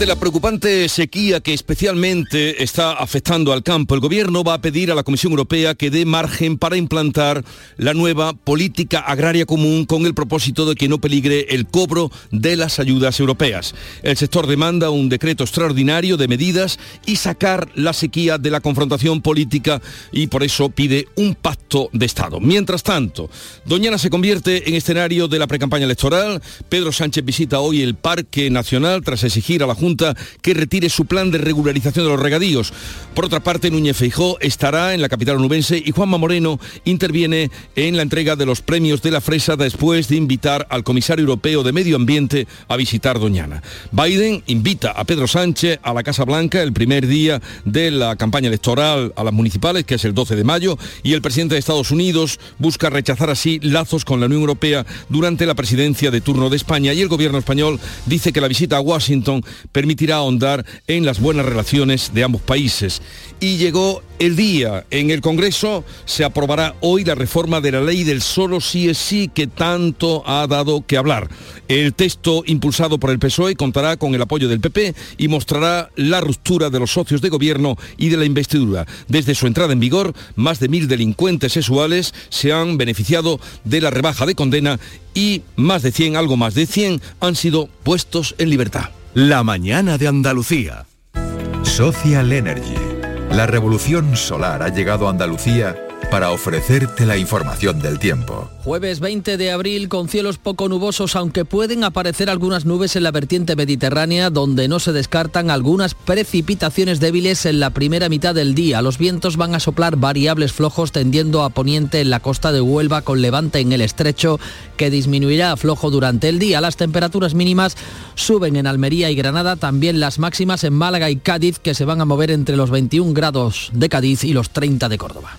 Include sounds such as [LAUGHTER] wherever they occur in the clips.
Ante la preocupante sequía que especialmente está afectando al campo, el Gobierno va a pedir a la Comisión Europea que dé margen para implantar la nueva política agraria común con el propósito de que no peligre el cobro de las ayudas europeas. El sector demanda un decreto extraordinario de medidas y sacar la sequía de la confrontación política y por eso pide un pacto de Estado. Mientras tanto, Doñana se convierte en escenario de la precampaña electoral. Pedro Sánchez visita hoy el Parque Nacional tras exigir a la Junta que retire su plan de regularización de los regadíos. Por otra parte, Núñez Feijó estará en la capital onubense y Juanma Moreno interviene en la entrega de los premios de la Fresa después de invitar al comisario europeo de Medio Ambiente a visitar Doñana. Biden invita a Pedro Sánchez a la Casa Blanca el primer día de la campaña electoral a las municipales, que es el 12 de mayo, y el presidente de Estados Unidos busca rechazar así lazos con la Unión Europea durante la presidencia de turno de España y el gobierno español dice que la visita a Washington permitirá ahondar en las buenas relaciones de ambos países. Y llegó el día. En el Congreso se aprobará hoy la reforma de la ley del solo sí es sí que tanto ha dado que hablar. El texto impulsado por el PSOE contará con el apoyo del PP y mostrará la ruptura de los socios de gobierno y de la investidura. Desde su entrada en vigor, más de mil delincuentes sexuales se han beneficiado de la rebaja de condena y más de 100, algo más de 100, han sido puestos en libertad. La mañana de Andalucía. Social Energy. La revolución solar ha llegado a Andalucía para ofrecerte la información del tiempo. Jueves 20 de abril con cielos poco nubosos, aunque pueden aparecer algunas nubes en la vertiente mediterránea, donde no se descartan algunas precipitaciones débiles en la primera mitad del día. Los vientos van a soplar variables flojos tendiendo a poniente en la costa de Huelva con levante en el estrecho, que disminuirá a flojo durante el día. Las temperaturas mínimas suben en Almería y Granada, también las máximas en Málaga y Cádiz, que se van a mover entre los 21 grados de Cádiz y los 30 de Córdoba.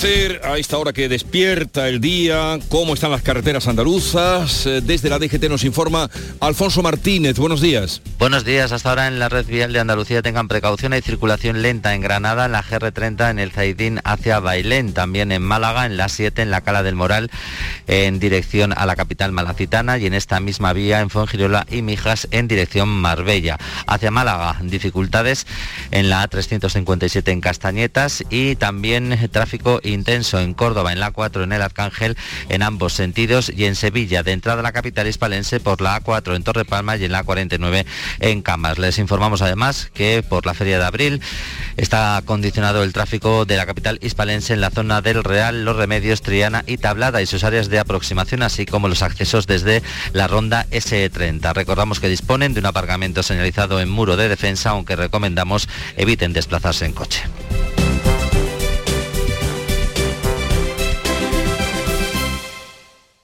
Conocer a esta hora que despierta el día cómo están las carreteras andaluzas. Eh, Desde la DGT nos informa Alfonso Martínez. Buenos días. Buenos días. Hasta ahora en la red vial de Andalucía tengan precaución. Hay circulación lenta en Granada, en la GR30 en el Zaidín hacia Bailén, también en Málaga, en la 7 en la Cala del Moral en dirección a la capital malacitana y en esta misma vía en Fuengirola y Mijas en dirección Marbella. Hacia Málaga, dificultades en la A357 en Castañetas y también tráfico intenso en Córdoba, en la A4 en el Arcángel, en ambos sentidos y en Sevilla, de entrada a la capital hispalense por la A4 en Torre Palma y en la A49 en Camas. Les informamos además que por la feria de abril está condicionado el tráfico de la capital hispalense en la zona del Real, Los Remedios, Triana y Tablada y sus áreas de aproximación, así como los accesos desde la ronda S30. Recordamos que disponen de un aparcamiento señalizado en muro de defensa, aunque recomendamos eviten desplazarse en coche.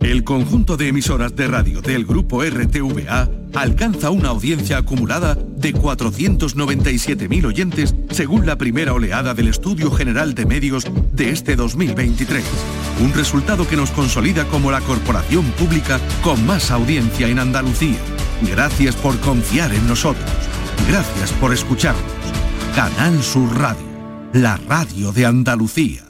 El conjunto de emisoras de radio del grupo RTVA alcanza una audiencia acumulada de 497.000 oyentes según la primera oleada del Estudio General de Medios de este 2023. Un resultado que nos consolida como la corporación pública con más audiencia en Andalucía. Gracias por confiar en nosotros. Gracias por escucharnos. Canal Sur Radio, la radio de Andalucía.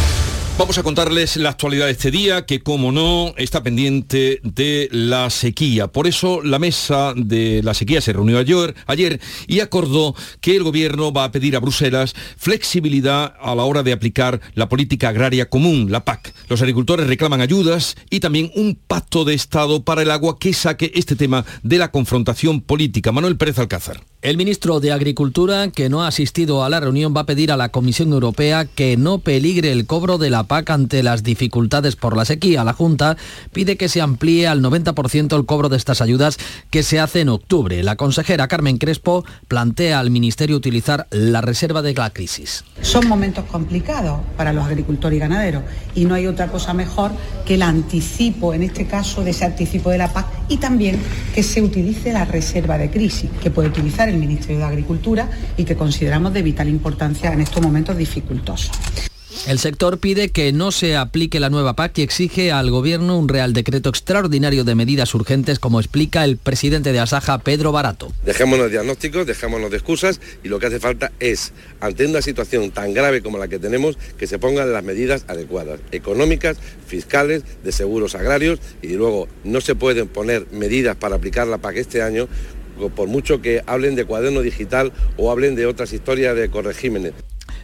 Vamos a contarles la actualidad de este día, que como no está pendiente de la sequía. Por eso la mesa de la sequía se reunió ayer, ayer y acordó que el gobierno va a pedir a Bruselas flexibilidad a la hora de aplicar la política agraria común, la PAC. Los agricultores reclaman ayudas y también un pacto de Estado para el agua que saque este tema de la confrontación política. Manuel Pérez Alcázar. El ministro de Agricultura, que no ha asistido a la reunión, va a pedir a la Comisión Europea que no peligre el cobro de la PAC ante las dificultades por la sequía. La Junta pide que se amplíe al 90% el cobro de estas ayudas que se hace en octubre. La consejera Carmen Crespo plantea al Ministerio utilizar la reserva de la crisis. Son momentos complicados para los agricultores y ganaderos y no hay otra cosa mejor que el anticipo, en este caso, de ese anticipo de la PAC y también que se utilice la reserva de crisis que puede utilizar el Ministerio de Agricultura y que consideramos de vital importancia en estos momentos dificultosos. El sector pide que no se aplique la nueva PAC y exige al Gobierno un Real Decreto extraordinario de medidas urgentes, como explica el presidente de Asaja, Pedro Barato. Dejémonos de diagnósticos, dejémonos de excusas y lo que hace falta es, ante una situación tan grave como la que tenemos, que se pongan las medidas adecuadas, económicas, fiscales, de seguros agrarios y luego no se pueden poner medidas para aplicar la PAC este año por mucho que hablen de cuaderno digital o hablen de otras historias de corregímenes.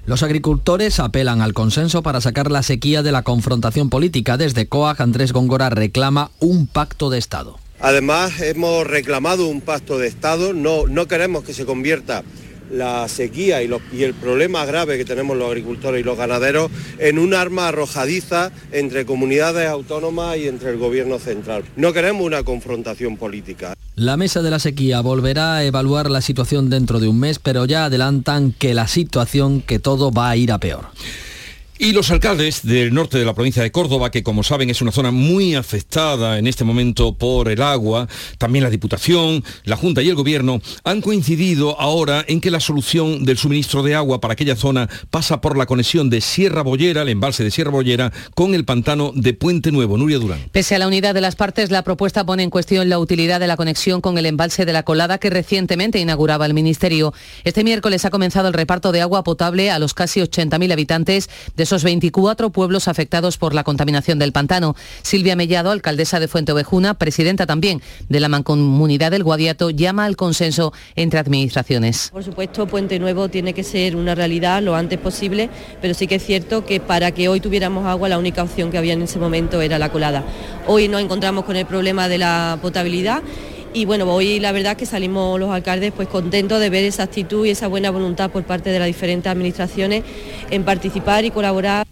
Los agricultores apelan al consenso para sacar la sequía de la confrontación política. Desde COAG, Andrés Góngora reclama un pacto de Estado. Además, hemos reclamado un pacto de Estado. No, no queremos que se convierta la sequía y, el problema grave que tenemos los agricultores y los ganaderos en un arma arrojadiza entre comunidades autónomas y entre el gobierno central. No queremos una confrontación política. La mesa de la sequía volverá a evaluar la situación dentro de un mes, pero ya adelantan que la situación, que todo va a ir a peor. Y los alcaldes del norte de la provincia de Córdoba, que como saben es una zona muy afectada en este momento por el agua, también la Diputación, la Junta y el Gobierno, han coincidido ahora en que la solución del suministro de agua para aquella zona pasa por la conexión de Sierra Bollera, el embalse de Sierra Bollera, con el pantano de Puente Nuevo. Nuria Durán. Pese a la unidad de las partes, la propuesta pone en cuestión la utilidad de la conexión con el embalse de la Colada que recientemente inauguraba el Ministerio. Este miércoles ha comenzado el reparto de agua potable a los casi 80.000 habitantes de esos 24 pueblos afectados por la contaminación del pantano. Silvia Mellado, alcaldesa de Fuente Ovejuna, presidenta también de la Mancomunidad del Guadiato, llama al consenso entre administraciones. Por supuesto, Puente Nuevo tiene que ser una realidad lo antes posible, pero sí que es cierto que para que hoy tuviéramos agua la única opción que había en ese momento era la colada. Hoy nos encontramos con el problema de la potabilidad y bueno, hoy la verdad que salimos los alcaldes pues contentos de ver esa actitud y esa buena voluntad por parte de las diferentes administraciones en participar y colaborar.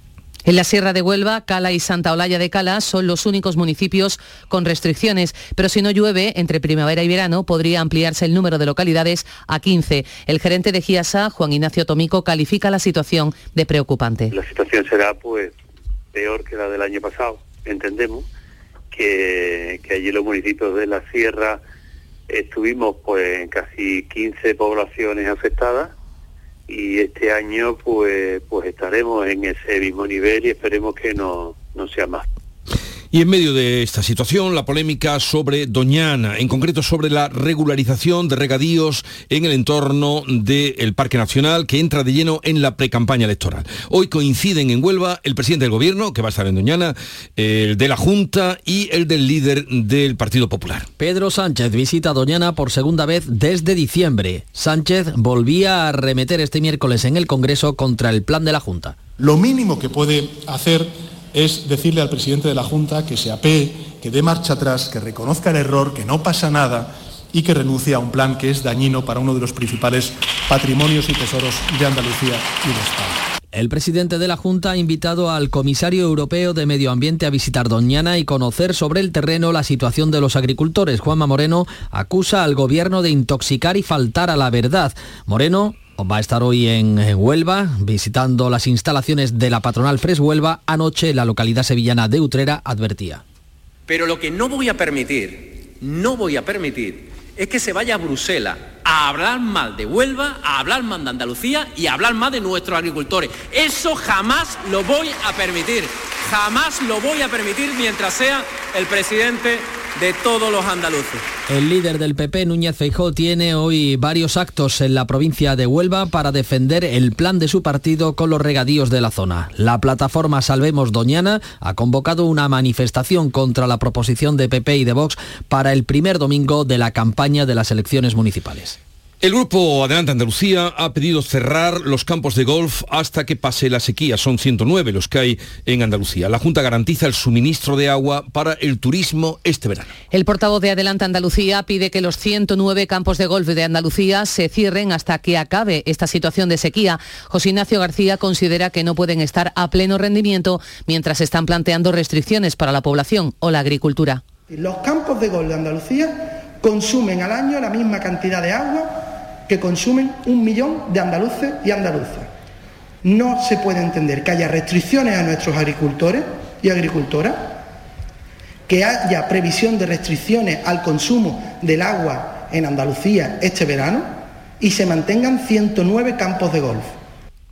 En la Sierra de Huelva, Cala y Santa Olalla de Cala son los únicos municipios con restricciones, pero si no llueve, entre primavera y verano podría ampliarse el número de localidades a 15. El gerente de GIASA, Juan Ignacio Tomico, califica la situación de preocupante. La situación será pues peor que la del año pasado, entendemos, que, que allí los municipios de la Sierra estuvimos pues en casi 15 poblaciones afectadas y este año pues pues estaremos en ese mismo nivel y esperemos que no, no sea más. Y en medio de esta situación, la polémica sobre Doñana, en concreto sobre la regularización de regadíos en el entorno del Parque Nacional, que entra de lleno en la precampaña electoral. Hoy coinciden en Huelva el presidente del Gobierno, que va a estar en Doñana, el de la Junta y el del líder del Partido Popular. Pedro Sánchez visita Doñana por segunda vez desde diciembre. Sánchez volvía a arremeter este miércoles en el Congreso contra el plan de la Junta. Lo mínimo que puede hacer es decirle al presidente de la Junta que se apee, que dé marcha atrás, que reconozca el error, que no pasa nada y que renuncie a un plan que es dañino para uno de los principales patrimonios y tesoros de Andalucía y de España. El presidente de la Junta ha invitado al comisario europeo de Medio Ambiente a visitar Doñana y conocer sobre el terreno la situación de los agricultores. Juanma Moreno acusa al gobierno de intoxicar y faltar a la verdad. Moreno va a estar hoy en, Huelva visitando las instalaciones de la patronal Fres Huelva. Anoche la localidad sevillana de Utrera advertía. Pero lo que no voy a permitir, no voy a permitir, es que se vaya a Bruselas a hablar mal de Huelva, a hablar mal de Andalucía y a hablar mal de nuestros agricultores. Eso jamás lo voy a permitir. Jamás lo voy a permitir mientras sea el presidente de todos los andaluces. El líder del PP, Núñez Feijó, tiene hoy varios actos en la provincia de Huelva para defender el plan de su partido con los regadíos de la zona. La plataforma Salvemos Doñana ha convocado una manifestación contra la proposición de PP y de Vox para el primer domingo de la campaña de las elecciones municipales. El grupo Adelante Andalucía ha pedido cerrar los campos de golf hasta que pase la sequía. Son 109 los que hay en Andalucía. La Junta garantiza el suministro de agua para el turismo este verano. El portavoz de Adelante Andalucía pide que los 109 campos de golf de Andalucía se cierren hasta que acabe esta situación de sequía. José Ignacio García considera que no pueden estar a pleno rendimiento mientras están planteando restricciones para la población o la agricultura. Los campos de golf de Andalucía consumen al año la misma cantidad de agua que consumen un millón de andaluces y andaluzas. No se puede entender que haya restricciones a nuestros agricultores y agricultoras, que haya previsión de restricciones al consumo del agua en Andalucía este verano y se mantengan 109 campos de golf.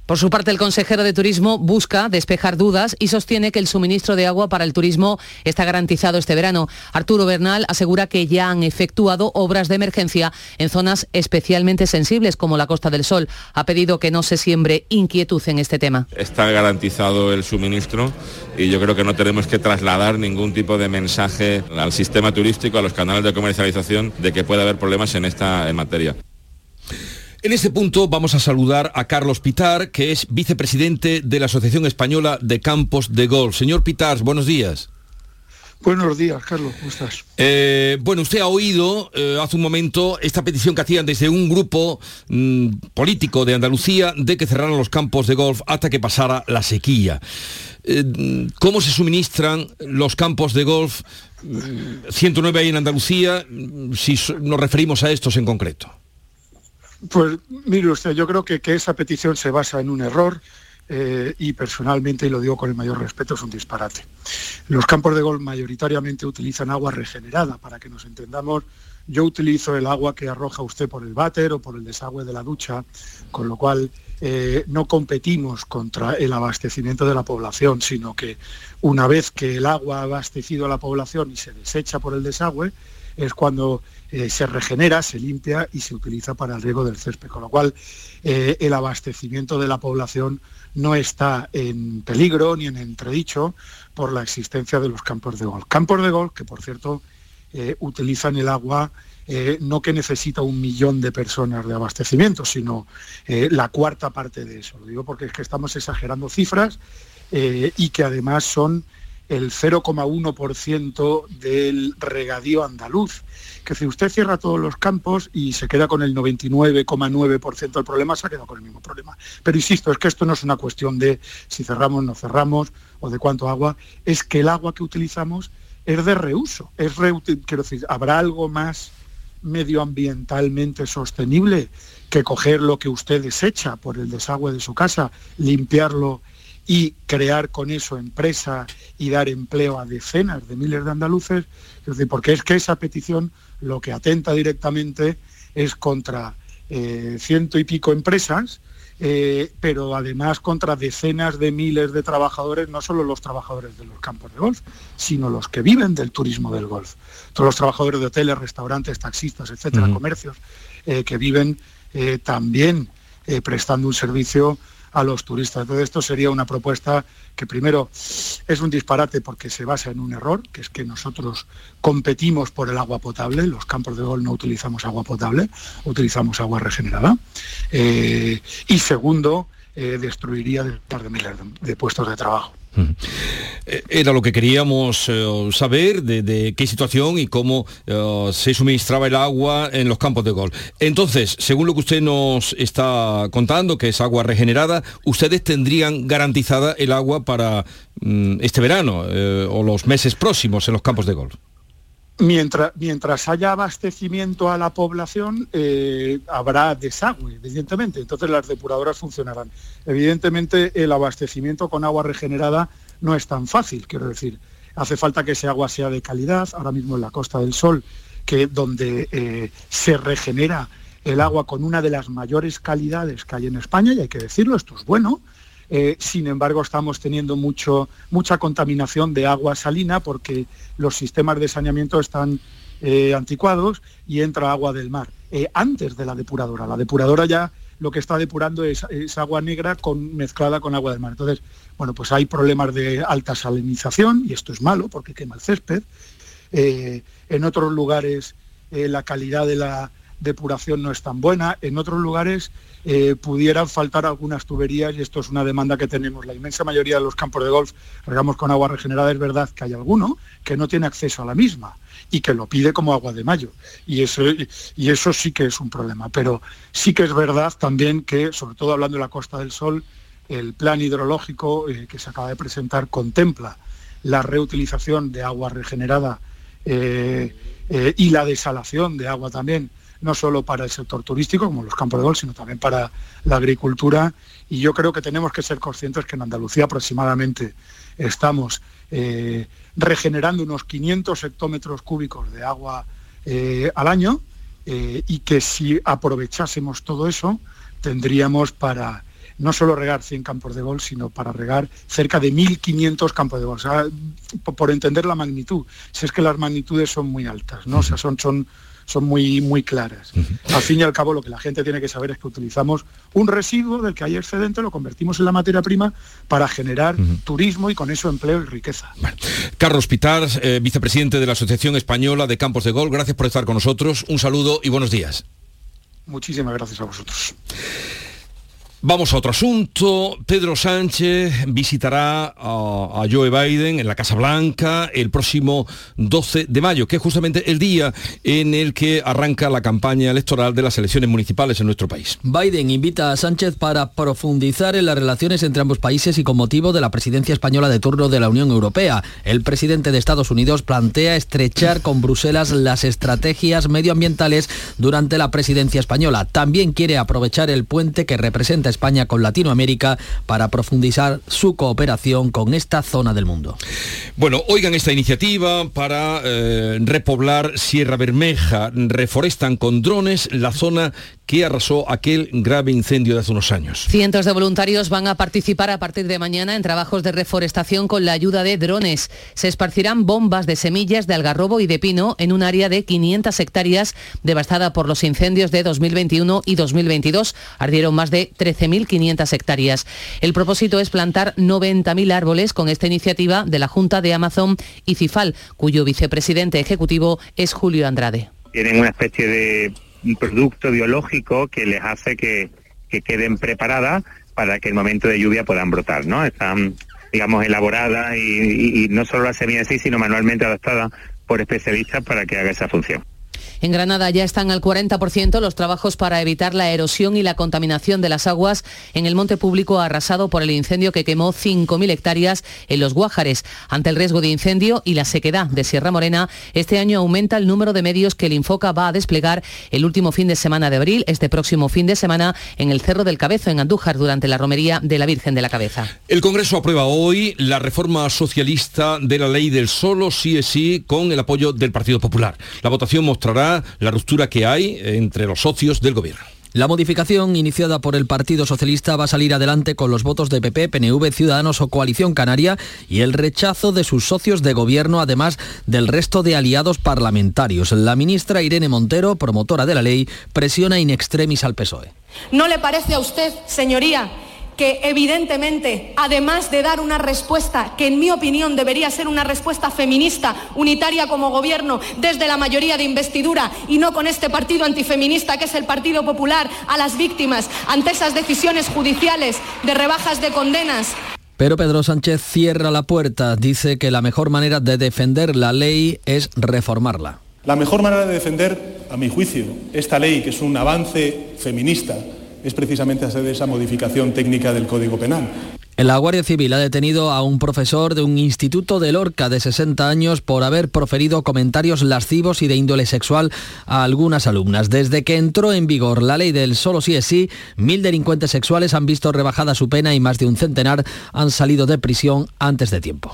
Por su parte, el consejero de Turismo busca despejar dudas y sostiene que el suministro de agua para el turismo está garantizado este verano. Arturo Bernal asegura que ya han efectuado obras de emergencia en zonas especialmente sensibles como la Costa del Sol. Ha pedido que no se siembre inquietud en este tema. Está garantizado el suministro y yo creo que no tenemos que trasladar ningún tipo de mensaje al sistema turístico, a los canales de comercialización, de que puede haber problemas en esta materia. En este punto vamos a saludar a Carlos Pitar, que es vicepresidente de la Asociación Española de Campos de Golf. Señor Pitar, buenos días. Buenos días, Carlos, ¿cómo estás? Eh, bueno, usted ha oído eh, hace un momento esta petición que hacían desde un grupo mm, político de Andalucía de que cerraran los campos de golf hasta que pasara la sequía. Eh, ¿Cómo se suministran los campos de golf? 109 hay en Andalucía, si nos referimos a estos en concreto. Pues mire usted, yo creo que, que esa petición se basa en un error. Eh, y personalmente, y lo digo con el mayor respeto, es un disparate. Los campos de golf mayoritariamente utilizan agua regenerada, para que nos entendamos. Yo utilizo el agua que arroja usted por el váter o por el desagüe de la ducha, con lo cual eh, no competimos contra el abastecimiento de la población, sino que una vez que el agua ha abastecido a la población y se desecha por el desagüe, es cuando eh, se regenera, se limpia y se utiliza para el riego del césped, con lo cual eh, el abastecimiento de la población no está en peligro ni en entredicho por la existencia de los campos de golf. Campos de golf que, por cierto, eh, utilizan el agua no que necesita un millón de personas de abastecimiento, sino la cuarta parte de eso. Lo digo porque es que estamos exagerando cifras y que además son el 0,1% del regadío andaluz. Que si usted cierra todos los campos y se queda con el 99,9% del problema, se ha quedado con el mismo problema. Pero insisto, es que esto no es una cuestión de si cerramos, no cerramos o de cuánto agua, es que el agua que utilizamos es de reuso. Es quiero decir, ¿habrá algo más medioambientalmente sostenible que coger lo que usted desecha por el desagüe de su casa, limpiarlo y crear con eso empresa y dar empleo a decenas de miles de andaluces, porque es que esa petición lo que atenta directamente es contra eh, ciento y pico empresas, eh, pero además contra decenas de miles de trabajadores, no solo los trabajadores de los campos de golf, sino los que viven del turismo del golf. Todos los trabajadores de hoteles, restaurantes, taxistas, etcétera, comercios, eh, que viven también prestando un servicio a los turistas. Entonces esto sería una propuesta que primero es un disparate porque se basa en un error, que es que nosotros competimos por el agua potable, los campos de gol no utilizamos agua potable, utilizamos agua regenerada. Eh, y segundo, eh, destruiría de de miles de puestos de trabajo. Eh, era lo que queríamos eh, saber de, qué situación y cómo eh, se suministraba el agua en los campos de golf. Entonces, según lo que usted nos está contando, que es agua regenerada, ustedes tendrían garantizada el agua para mm, este verano o los meses próximos en los campos de golf. Mientras, mientras haya abastecimiento a la población, eh, habrá desagüe, evidentemente. Entonces las depuradoras funcionarán. Evidentemente el abastecimiento con agua regenerada no es tan fácil, quiero decir. Hace falta que ese agua sea de calidad. Ahora mismo en la Costa del Sol, que donde eh, se regenera el agua con una de las mayores calidades que hay en España, y hay que decirlo, esto es bueno, Eh, sin embargo, estamos teniendo mucho, mucha contaminación de agua salina porque los sistemas de saneamiento están eh, anticuados y entra agua del mar. Eh, antes de la depuradora. La depuradora ya lo que está depurando es, agua negra con, mezclada con agua del mar. Entonces, bueno, pues hay problemas de alta salinización y esto es malo porque quema el césped. en otros lugares la calidad de la depuración no es tan buena. En otros lugares eh, pudieran faltar algunas tuberías y esto es una demanda que tenemos. La inmensa mayoría de los campos de golf regamos con agua regenerada. Es verdad que hay alguno que no tiene acceso a la misma y que lo pide como agua de mayo. Y eso, y eso sí que es un problema. Pero sí que es verdad también que, sobre todo hablando de la Costa del Sol, el plan hidrológico eh, que se acaba de presentar contempla la reutilización de agua regenerada eh, y la desalación de agua también no solo para el sector turístico, como los campos de golf, sino también para la agricultura. Y yo creo que tenemos que ser conscientes que en Andalucía aproximadamente estamos eh, regenerando unos 500 hectómetros cúbicos de agua eh, al año eh, y que si aprovechásemos todo eso, tendríamos para no solo regar 100 campos de golf, sino para regar cerca de 1.500 campos de golf. por entender la magnitud, si es que las magnitudes son muy altas, ¿no? O sea, son, son, son muy, muy claras. Al fin y al cabo, lo que la gente tiene que saber es que utilizamos un residuo del que hay excedente, lo convertimos en la materia prima para generar turismo y con eso empleo y riqueza. Carlos Pitar, eh, vicepresidente de la Asociación Española de Campos de Gol, gracias por estar con nosotros. Un saludo y buenos días. Muchísimas gracias a vosotros. Vamos a otro asunto. Pedro Sánchez visitará a, Joe Biden en la Casa Blanca el próximo 12 de mayo, que es justamente el día en el que arranca la campaña electoral de las elecciones municipales en nuestro país. Biden invita a Sánchez para profundizar en las relaciones entre ambos países y con motivo de la presidencia española de turno de la Unión Europea. El presidente de Estados Unidos plantea estrechar con Bruselas las estrategias medioambientales durante la presidencia española. También quiere aprovechar el puente que representa España con Latinoamérica para profundizar su cooperación con esta zona del mundo. Bueno, oigan esta iniciativa para eh, repoblar Sierra Bermeja. Reforestan con drones la zona que arrasó aquel grave incendio de hace unos años. Cientos de voluntarios van a participar a partir de mañana en trabajos de reforestación con la ayuda de drones. Se esparcirán bombas de semillas de algarrobo y de pino en un área de 500 hectáreas devastada por los incendios de 2021 y 2022. Ardieron más de 13.500 hectáreas. El propósito es plantar 90.000 árboles con esta iniciativa de la Junta de Amazon y CIFAL, cuyo vicepresidente ejecutivo es Julio Andrade. Tienen una especie de un producto biológico que les hace que, queden preparadas para que el momento de lluvia puedan brotar, ¿no? Están, digamos, elaboradas y, y no solo la semilla en sí, sino manualmente adaptadas por especialistas para que haga esa función. En Granada ya están al 40% los trabajos para evitar la erosión y la contaminación de las aguas en el monte público arrasado por el incendio que quemó 5.000 hectáreas en los Guájares. Ante el riesgo de incendio y la sequedad de Sierra Morena, este año aumenta el número de medios que el Infoca va a desplegar el último fin de semana de abril, este próximo fin de semana, en el Cerro del Cabezo, en Andújar, durante la romería de la Virgen de la Cabeza. El Congreso aprueba hoy la reforma socialista de la ley del solo sí es sí con el apoyo del Partido Popular. La votación mostrará la ruptura que hay entre los socios del gobierno. La modificación iniciada por el Partido Socialista va a salir adelante con los votos de PP, PNV, Ciudadanos o Coalición Canaria y el rechazo de sus socios de gobierno, además del resto de aliados parlamentarios. La ministra Irene Montero, promotora de la ley, presiona in extremis al PSOE. ¿No le parece a usted, señoría, que evidentemente, además de dar una respuesta que en mi opinión debería ser una respuesta feminista, unitaria como gobierno, desde la mayoría de investidura y no con este partido antifeminista que es el Partido Popular, a las víctimas ante esas decisiones judiciales de rebajas de condenas. Pero Pedro Sánchez cierra la puerta, dice que la mejor manera de defender la ley es reformarla. La mejor manera de defender, a mi juicio, esta ley, que es un avance feminista, es precisamente hacer esa modificación técnica del Código Penal. La Guardia Civil ha detenido a un profesor de un instituto de Lorca de 60 años por haber proferido comentarios lascivos y de índole sexual a algunas alumnas. Desde que entró en vigor la ley del solo sí es sí, mil delincuentes sexuales han visto rebajada su pena y más de un centenar han salido de prisión antes de tiempo.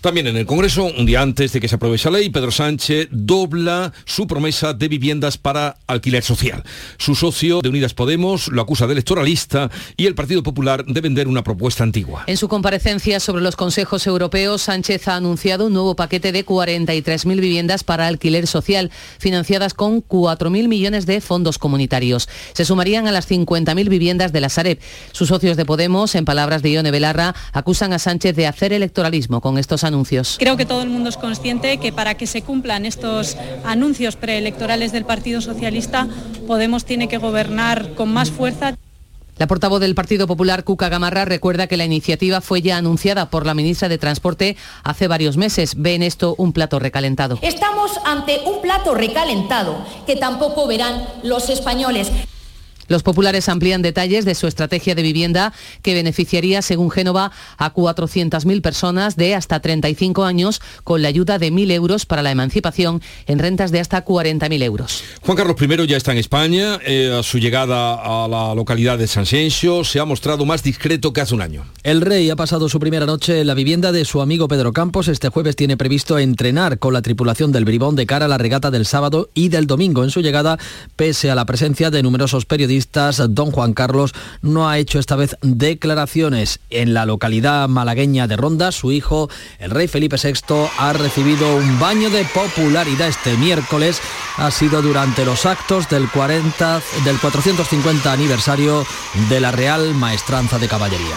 También en el Congreso, un día antes de que se apruebe esa ley, Pedro Sánchez dobla su promesa de viviendas para alquiler social. Su socio de Unidas Podemos lo acusa de electoralista y el Partido Popular de vender una propuesta antigua. En su comparecencia sobre los consejos europeos, Sánchez ha anunciado un nuevo paquete de 43.000 viviendas para alquiler social, financiadas con 4.000 millones de fondos comunitarios. Se sumarían a las 50.000 viviendas de la Sareb. Sus socios de Podemos, en palabras de Ione Belarra, acusan a Sánchez de hacer electoralismo con estos anuncios. Creo que todo el mundo es consciente que para que se cumplan estos anuncios preelectorales del Partido Socialista, Podemos tiene que gobernar con más fuerza. La portavoz del Partido Popular, Cuca Gamarra, recuerda que la iniciativa fue ya anunciada por la ministra de Transporte hace varios meses. Ve en esto un plato recalentado. Estamos ante un plato recalentado que tampoco verán los españoles. Los populares amplían detalles de su estrategia de vivienda que beneficiaría, según Génova, a 400.000 personas de hasta 35 años con la ayuda de 1.000 euros para la emancipación en rentas de hasta 40.000 euros. Juan Carlos I ya está en España. Eh, a su llegada a la localidad de San Sencio se ha mostrado más discreto que hace un año. El rey ha pasado su primera noche en la vivienda de su amigo Pedro Campos. Este jueves tiene previsto entrenar con la tripulación del Bribón de cara a la regata del sábado y del domingo. En su llegada, pese a la presencia de numerosos periodistas, don Juan Carlos no ha hecho esta vez declaraciones. En la localidad malagueña de Ronda, su hijo, el rey Felipe VI, ha recibido un baño de popularidad este miércoles. Ha sido durante los actos del, 40, del 450 aniversario de la Real Maestranza de Caballería.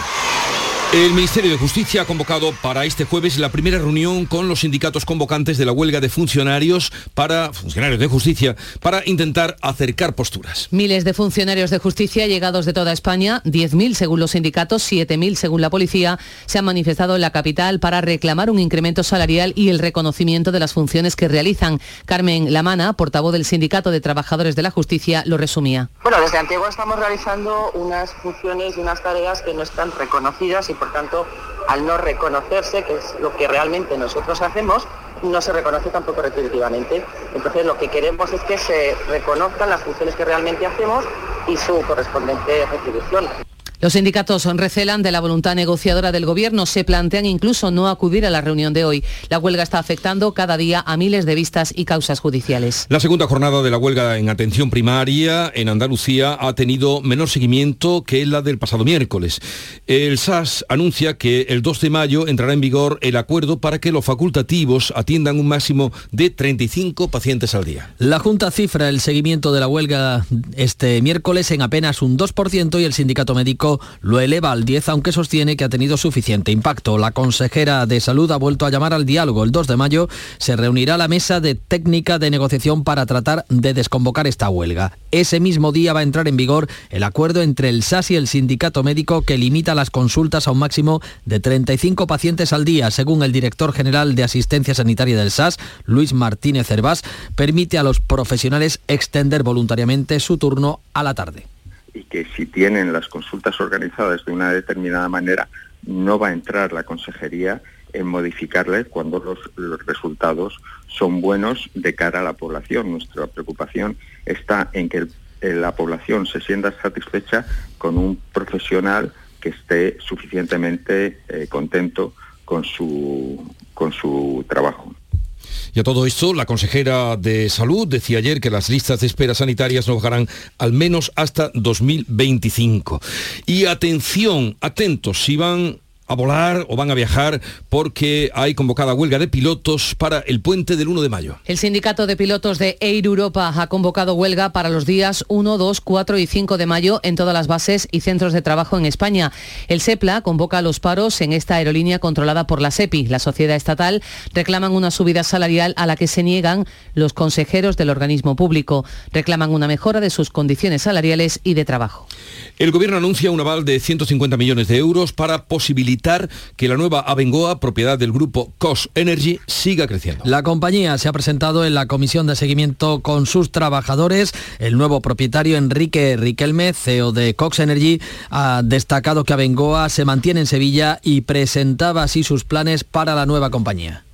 El Ministerio de Justicia ha convocado para este jueves la primera reunión con los sindicatos convocantes de la huelga de funcionarios para funcionarios de justicia para intentar acercar posturas. Miles de funcionarios de justicia llegados de toda España, 10.000 según los sindicatos, 7.000 según la policía, se han manifestado en la capital para reclamar un incremento salarial y el reconocimiento de las funciones que realizan. Carmen Lamana, portavoz del Sindicato de Trabajadores de la Justicia, lo resumía. Bueno, desde Antigua estamos realizando unas funciones y unas tareas que no están reconocidas y por tanto, al no reconocerse, que es lo que realmente nosotros hacemos, no se reconoce tampoco retributivamente. Entonces lo que queremos es que se reconozcan las funciones que realmente hacemos y su correspondiente retribución. Los sindicatos recelan de la voluntad negociadora del Gobierno. Se plantean incluso no acudir a la reunión de hoy. La huelga está afectando cada día a miles de vistas y causas judiciales. La segunda jornada de la huelga en atención primaria en Andalucía ha tenido menor seguimiento que la del pasado miércoles. El SAS anuncia que el 2 de mayo entrará en vigor el acuerdo para que los facultativos atiendan un máximo de 35 pacientes al día. La Junta cifra el seguimiento de la huelga este miércoles en apenas un 2% y el sindicato médico lo eleva al 10, aunque sostiene que ha tenido suficiente impacto. La consejera de Salud ha vuelto a llamar al diálogo. El 2 de mayo se reunirá la mesa de técnica de negociación para tratar de desconvocar esta huelga. Ese mismo día va a entrar en vigor el acuerdo entre el SAS y el sindicato médico que limita las consultas a un máximo de 35 pacientes al día. Según el director general de Asistencia Sanitaria del SAS, Luis Martínez Cervás, permite a los profesionales extender voluntariamente su turno a la tarde y que si tienen las consultas organizadas de una determinada manera, no va a entrar la consejería en modificarle cuando los, resultados son buenos de cara a la población. Nuestra preocupación está en que la población se sienta satisfecha con un profesional que esté suficientemente eh, contento con su, con su trabajo. Y a todo esto, la consejera de Salud decía ayer que las listas de espera sanitarias no bajarán al menos hasta 2025. Y atención, atentos, si van a volar o van a viajar porque hay convocada huelga de pilotos para el puente del 1 de mayo. El sindicato de pilotos de Air Europa ha convocado huelga para los días 1, 2, 4 y 5 de mayo en todas las bases y centros de trabajo en España. El SEPLA convoca los paros en esta aerolínea controlada por la SEPI. La sociedad estatal reclaman una subida salarial a la que se niegan los consejeros del organismo público. Reclaman una mejora de sus condiciones salariales y de trabajo. El gobierno anuncia un aval de 150 millones de euros para posibilitar que la nueva Abengoa, propiedad del grupo COS Energy, siga creciendo. La compañía se ha presentado en la comisión de seguimiento con sus trabajadores. El nuevo propietario Enrique Riquelme, CEO de Cox Energy, ha destacado que Abengoa se mantiene en Sevilla y presentaba así sus planes para la nueva compañía.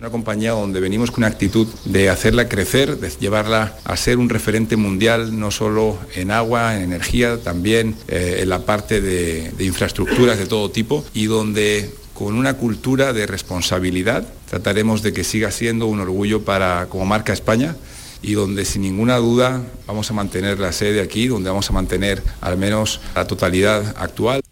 Una compañía donde venimos con una actitud de hacerla crecer, de llevarla a ser un referente mundial, no solo en agua, en energía, también eh, en la parte de, de infraestructuras de todo tipo y donde con una cultura de responsabilidad. Trataremos de que siga siendo un orgullo para como marca España y donde sin ninguna duda vamos a mantener la sede aquí, donde vamos a mantener al menos la totalidad actual.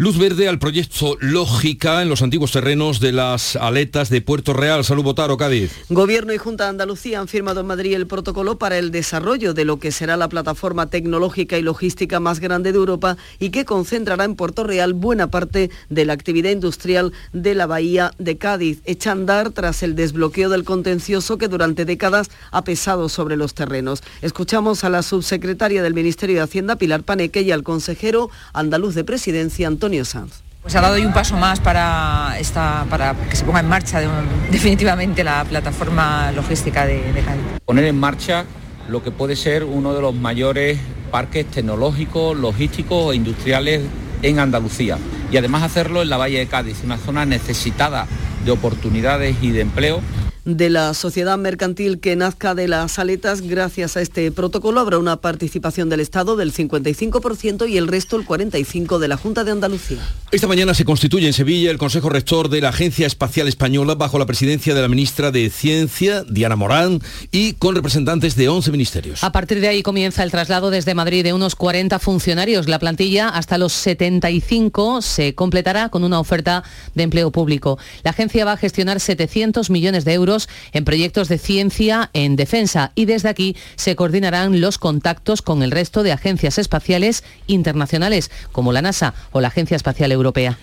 Luz verde al proyecto Lógica en los antiguos terrenos de las aletas de Puerto Real. Salud Botaro, Cádiz. Gobierno y Junta de Andalucía han firmado en Madrid el protocolo para el desarrollo de lo que será la plataforma tecnológica y logística más grande de Europa y que concentrará en Puerto Real buena parte de la actividad industrial de la bahía de Cádiz, hecha andar tras el desbloqueo del contencioso que durante décadas ha pesado sobre los terrenos. Escuchamos a la subsecretaria del Ministerio de Hacienda, Pilar Paneque, y al consejero andaluz de Presidencia, Antonio Sanz. Pues ha dado hoy un paso más para, esta, para que se ponga en marcha [LAUGHS] definitivamente la plataforma logística de, de Cádiz. Poner en marcha lo que puede ser uno de los mayores parques tecnológicos, logísticos e industriales en Andalucía. Y además hacerlo en la Valle de Cádiz, una zona necesitada de oportunidades y de empleo de la sociedad mercantil que nazca de las aletas. Gracias a este protocolo habrá una participación del Estado del 55% y el resto el 45% de la Junta de Andalucía. Esta mañana se constituye en Sevilla el Consejo Rector de la Agencia Espacial Española bajo la presidencia de la ministra de Ciencia, Diana Morán, y con representantes de 11 ministerios. A partir de ahí comienza el traslado desde Madrid de unos 40 funcionarios. La plantilla hasta los 75 se completará con una oferta de empleo público. La agencia va a gestionar 700 millones de euros en proyectos de ciencia en defensa y desde aquí se coordinarán los contactos con el resto de agencias espaciales internacionales como la NASA o la Agencia Espacial Europea.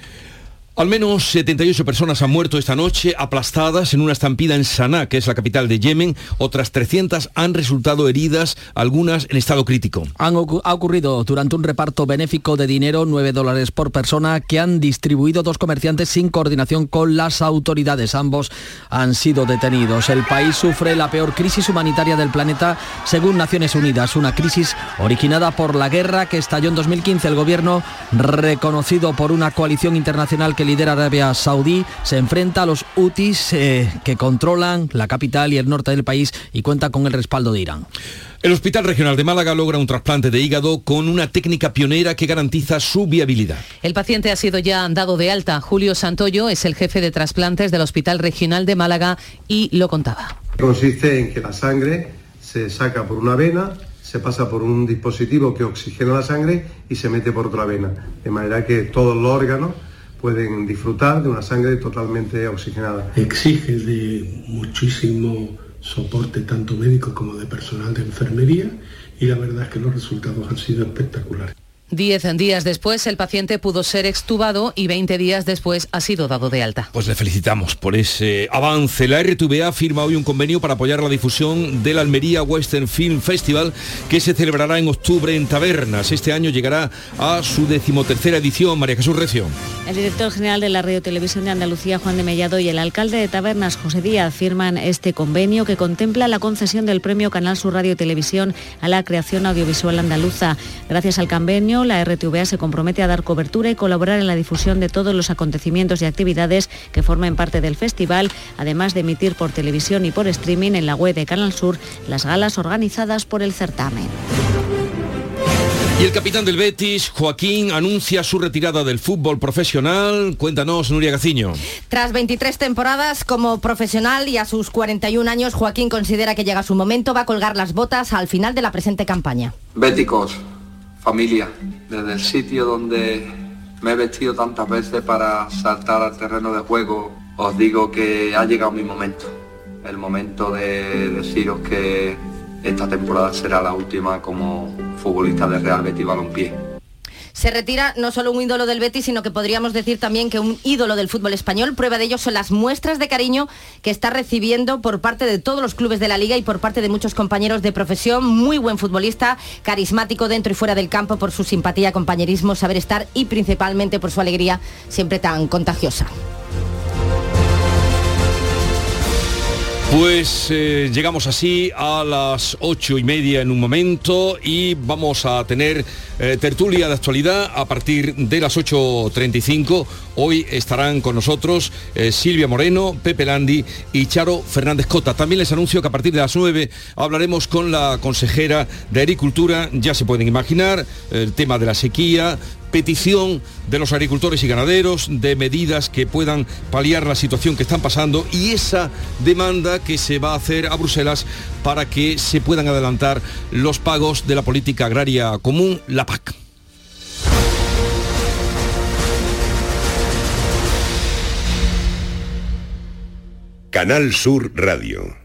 Al menos 78 personas han muerto esta noche aplastadas en una estampida en Sanaa, que es la capital de Yemen. Otras 300 han resultado heridas, algunas en estado crítico. Han ha ocurrido durante un reparto benéfico de dinero, 9 dólares por persona, que han distribuido dos comerciantes sin coordinación con las autoridades. Ambos han sido detenidos. El país sufre la peor crisis humanitaria del planeta, según Naciones Unidas. Una crisis originada por la guerra que estalló en 2015. El gobierno, reconocido por una coalición internacional que lidera Arabia Saudí se enfrenta a los Houthis eh, que controlan la capital y el norte del país y cuenta con el respaldo de Irán. El Hospital Regional de Málaga logra un trasplante de hígado con una técnica pionera que garantiza su viabilidad. El paciente ha sido ya dado de alta. Julio Santoyo es el jefe de trasplantes del Hospital Regional de Málaga y lo contaba. Consiste en que la sangre se saca por una vena, se pasa por un dispositivo que oxigena la sangre y se mete por otra vena. De manera que todos los órganos pueden disfrutar de una sangre totalmente oxigenada. Exige de muchísimo soporte tanto médico como de personal de enfermería y la verdad es que los resultados han sido espectaculares. Diez días después el paciente pudo ser extubado y 20 días después ha sido dado de alta. Pues le felicitamos por ese avance. La RTVA firma hoy un convenio para apoyar la difusión del Almería Western Film Festival que se celebrará en octubre en Tabernas. Este año llegará a su decimotercera edición. María Jesús Recio. El director general de la Radio Televisión de Andalucía, Juan de Mellado, y el alcalde de Tabernas, José Díaz, firman este convenio que contempla la concesión del premio Canal Sur Radio Televisión a la creación audiovisual andaluza. Gracias al convenio, la RTVA se compromete a dar cobertura y colaborar en la difusión de todos los acontecimientos y actividades que formen parte del festival, además de emitir por televisión y por streaming en la web de Canal Sur las galas organizadas por el certamen. Y el capitán del Betis, Joaquín, anuncia su retirada del fútbol profesional. Cuéntanos, Nuria Gaciño. Tras 23 temporadas como profesional y a sus 41 años, Joaquín considera que llega su momento, va a colgar las botas al final de la presente campaña. Béticos, familia, desde el sitio donde me he vestido tantas veces para saltar al terreno de juego, os digo que ha llegado mi momento. El momento de deciros que esta temporada será la última como futbolista de Real Betis Balompié se retira no solo un ídolo del Betis, sino que podríamos decir también que un ídolo del fútbol español. Prueba de ello son las muestras de cariño que está recibiendo por parte de todos los clubes de la liga y por parte de muchos compañeros de profesión. Muy buen futbolista, carismático dentro y fuera del campo por su simpatía, compañerismo, saber estar y principalmente por su alegría siempre tan contagiosa. Pues eh, llegamos así a las ocho y media en un momento y vamos a tener eh, tertulia de actualidad a partir de las 8.35. Hoy estarán con nosotros eh, Silvia Moreno, Pepe Landi y Charo Fernández Cota. También les anuncio que a partir de las 9 hablaremos con la consejera de Agricultura, ya se pueden imaginar, el tema de la sequía, petición de los agricultores y ganaderos, de medidas que puedan paliar la situación que están pasando y esa demanda que se va a hacer a Bruselas para que se puedan adelantar los pagos de la política agraria común, la PAC. Canal Sur Radio.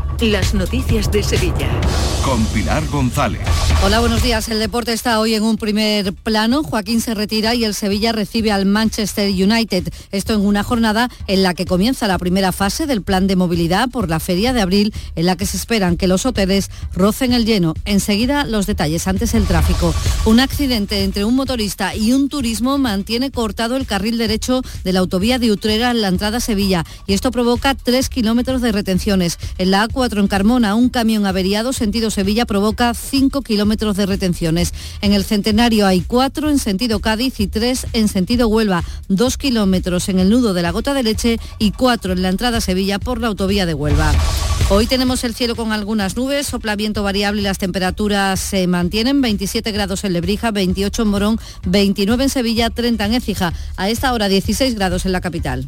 las noticias de Sevilla. Con Pilar González. Hola, buenos días. El deporte está hoy en un primer plano. Joaquín se retira y el Sevilla recibe al Manchester United. Esto en una jornada en la que comienza la primera fase del plan de movilidad por la feria de abril, en la que se esperan que los hoteles rocen el lleno. Enseguida los detalles, antes el tráfico. Un accidente entre un motorista y un turismo mantiene cortado el carril derecho de la autovía de Utrera en la entrada a Sevilla y esto provoca tres kilómetros de retenciones. En la A4 en Carmona, un camión averiado sentido Sevilla provoca cinco kilómetros de retenciones. En el Centenario hay cuatro en sentido Cádiz y tres en sentido Huelva, dos kilómetros en el nudo de la gota de leche y cuatro en la entrada a Sevilla por la autovía de Huelva. Hoy tenemos el cielo con algunas nubes, sopla viento variable y las temperaturas se mantienen 27 grados en Lebrija, 28 en Morón, 29 en Sevilla, 30 en Écija. A esta hora 16 grados en la capital.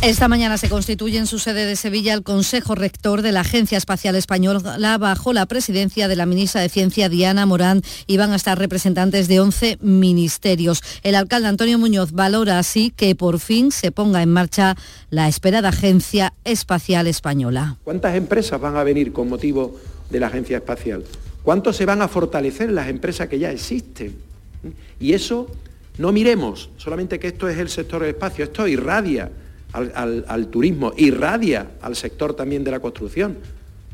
Esta mañana se constituye en su sede de Sevilla el Consejo Rector de la Agencia Espacial Española bajo la presidencia de la ministra de Ciencia Diana Morán y van a estar representantes de 11 ministerios. El alcalde Antonio Muñoz valora así que por fin se ponga en marcha la esperada Agencia Espacial Española. ¿Cuántas empresas van a venir con motivo de la Agencia Espacial? ¿Cuántos se van a fortalecer las empresas que ya existen? Y eso no miremos solamente que esto es el sector del espacio, esto irradia al, turismo, irradia al sector también de la construcción.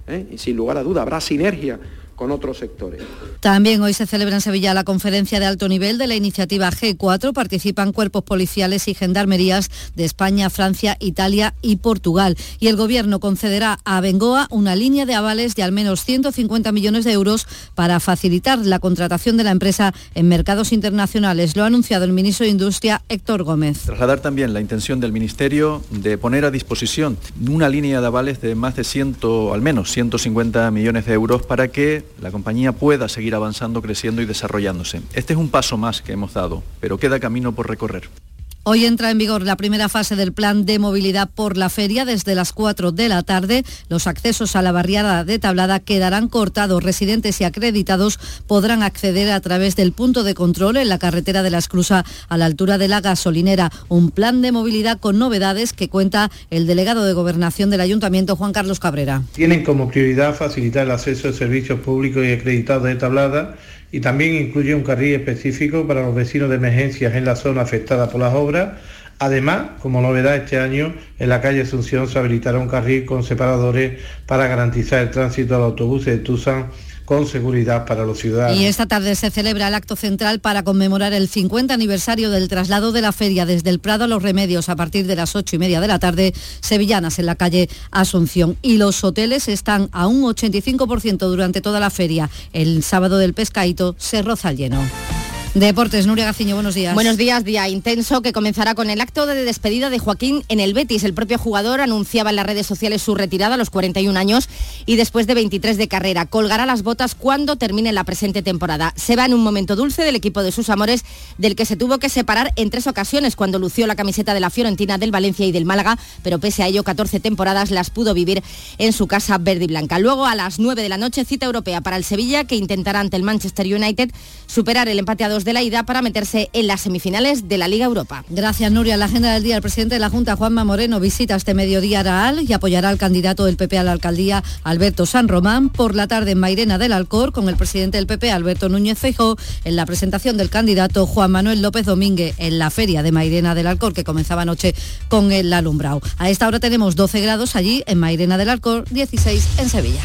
¿eh? Y sin lugar a duda habrá sinergia con otros sectores. También hoy se celebra en Sevilla la conferencia de alto nivel de la iniciativa G4. Participan cuerpos policiales y gendarmerías de España, Francia, Italia y Portugal. Y el Gobierno concederá a Bengoa una línea de avales de al menos 150 millones de euros para facilitar la contratación de la empresa en mercados internacionales. Lo ha anunciado el ministro de Industria, Héctor Gómez. Trasladar también la intención del Ministerio de poner a disposición una línea de avales de más de 100, al menos 150 millones de euros para que la compañía pueda seguir avanzando, creciendo y desarrollándose. Este es un paso más que hemos dado, pero queda camino por recorrer. Hoy entra en vigor la primera fase del plan de movilidad por la feria desde las 4 de la tarde. Los accesos a la barriada de Tablada quedarán cortados. Residentes y acreditados podrán acceder a través del punto de control en la carretera de la Esclusa a la altura de la gasolinera. Un plan de movilidad con novedades que cuenta el delegado de Gobernación del Ayuntamiento, Juan Carlos Cabrera. Tienen como prioridad facilitar el acceso a servicios públicos y acreditados de Tablada y también incluye un carril específico para los vecinos de emergencias en la zona afectada por las obras. Además, como novedad este año, en la calle Asunción se habilitará un carril con separadores para garantizar el tránsito de autobuses de Tucson con seguridad para los ciudadanos. Y esta tarde se celebra el acto central para conmemorar el 50 aniversario del traslado de la feria desde el Prado a los Remedios a partir de las 8 y media de la tarde, sevillanas en la calle Asunción. Y los hoteles están a un 85% durante toda la feria. El sábado del pescadito se roza lleno. Deportes, Nuria Gaciño, buenos días. Buenos días, día intenso que comenzará con el acto de despedida de Joaquín en el Betis. El propio jugador anunciaba en las redes sociales su retirada a los 41 años y después de 23 de carrera. Colgará las botas cuando termine la presente temporada. Se va en un momento dulce del equipo de sus amores, del que se tuvo que separar en tres ocasiones cuando lució la camiseta de la Fiorentina, del Valencia y del Málaga, pero pese a ello 14 temporadas las pudo vivir en su casa verde y blanca. Luego a las 9 de la noche cita europea para el Sevilla que intentará ante el Manchester United superar el empate a dos de la ida para meterse en las semifinales de la Liga Europa. Gracias, Nuria. La agenda del día, el presidente de la Junta, Juanma Moreno, visita este mediodía Araal y apoyará al candidato del PP a la alcaldía, Alberto San Román. Por la tarde en Mairena del Alcor, con el presidente del PP, Alberto Núñez Feijóo, en la presentación del candidato Juan Manuel López Domínguez en la feria de Mairena del Alcor, que comenzaba anoche con el alumbrado. A esta hora tenemos 12 grados allí en Mairena del Alcor, 16 en Sevilla.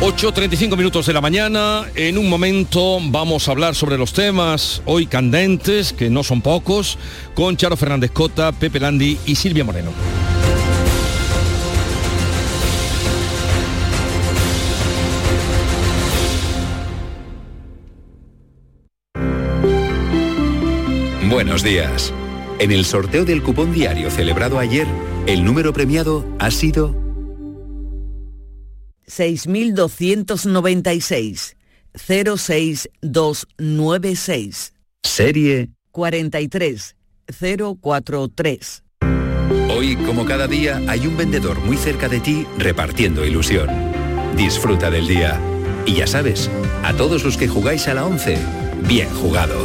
8.35 minutos de la mañana. En un momento vamos a hablar sobre los temas hoy candentes, que no son pocos, con Charo Fernández Cota, Pepe Landi y Silvia Moreno. Buenos días. En el sorteo del cupón diario celebrado ayer, el número premiado ha sido 6296 06296. Serie 43043. Hoy, como cada día, hay un vendedor muy cerca de ti repartiendo ilusión. Disfruta del día. Y ya sabes, a todos los que jugáis a la 11, bien jugado.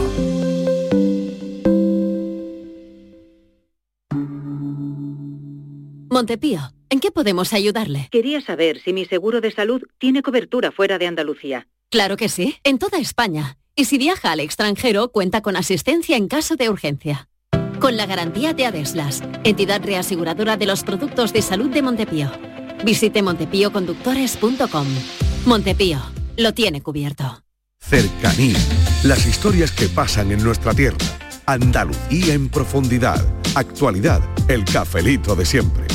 Montepío, ¿en qué podemos ayudarle? Quería saber si mi seguro de salud tiene cobertura fuera de Andalucía. Claro que sí, en toda España. Y si viaja al extranjero, cuenta con asistencia en caso de urgencia. Con la garantía de Adeslas, entidad reaseguradora de los productos de salud de Montepío. Visite montepíoconductores.com. Montepío, lo tiene cubierto. Cercanía. Las historias que pasan en nuestra tierra. Andalucía en profundidad. Actualidad. El cafelito de siempre.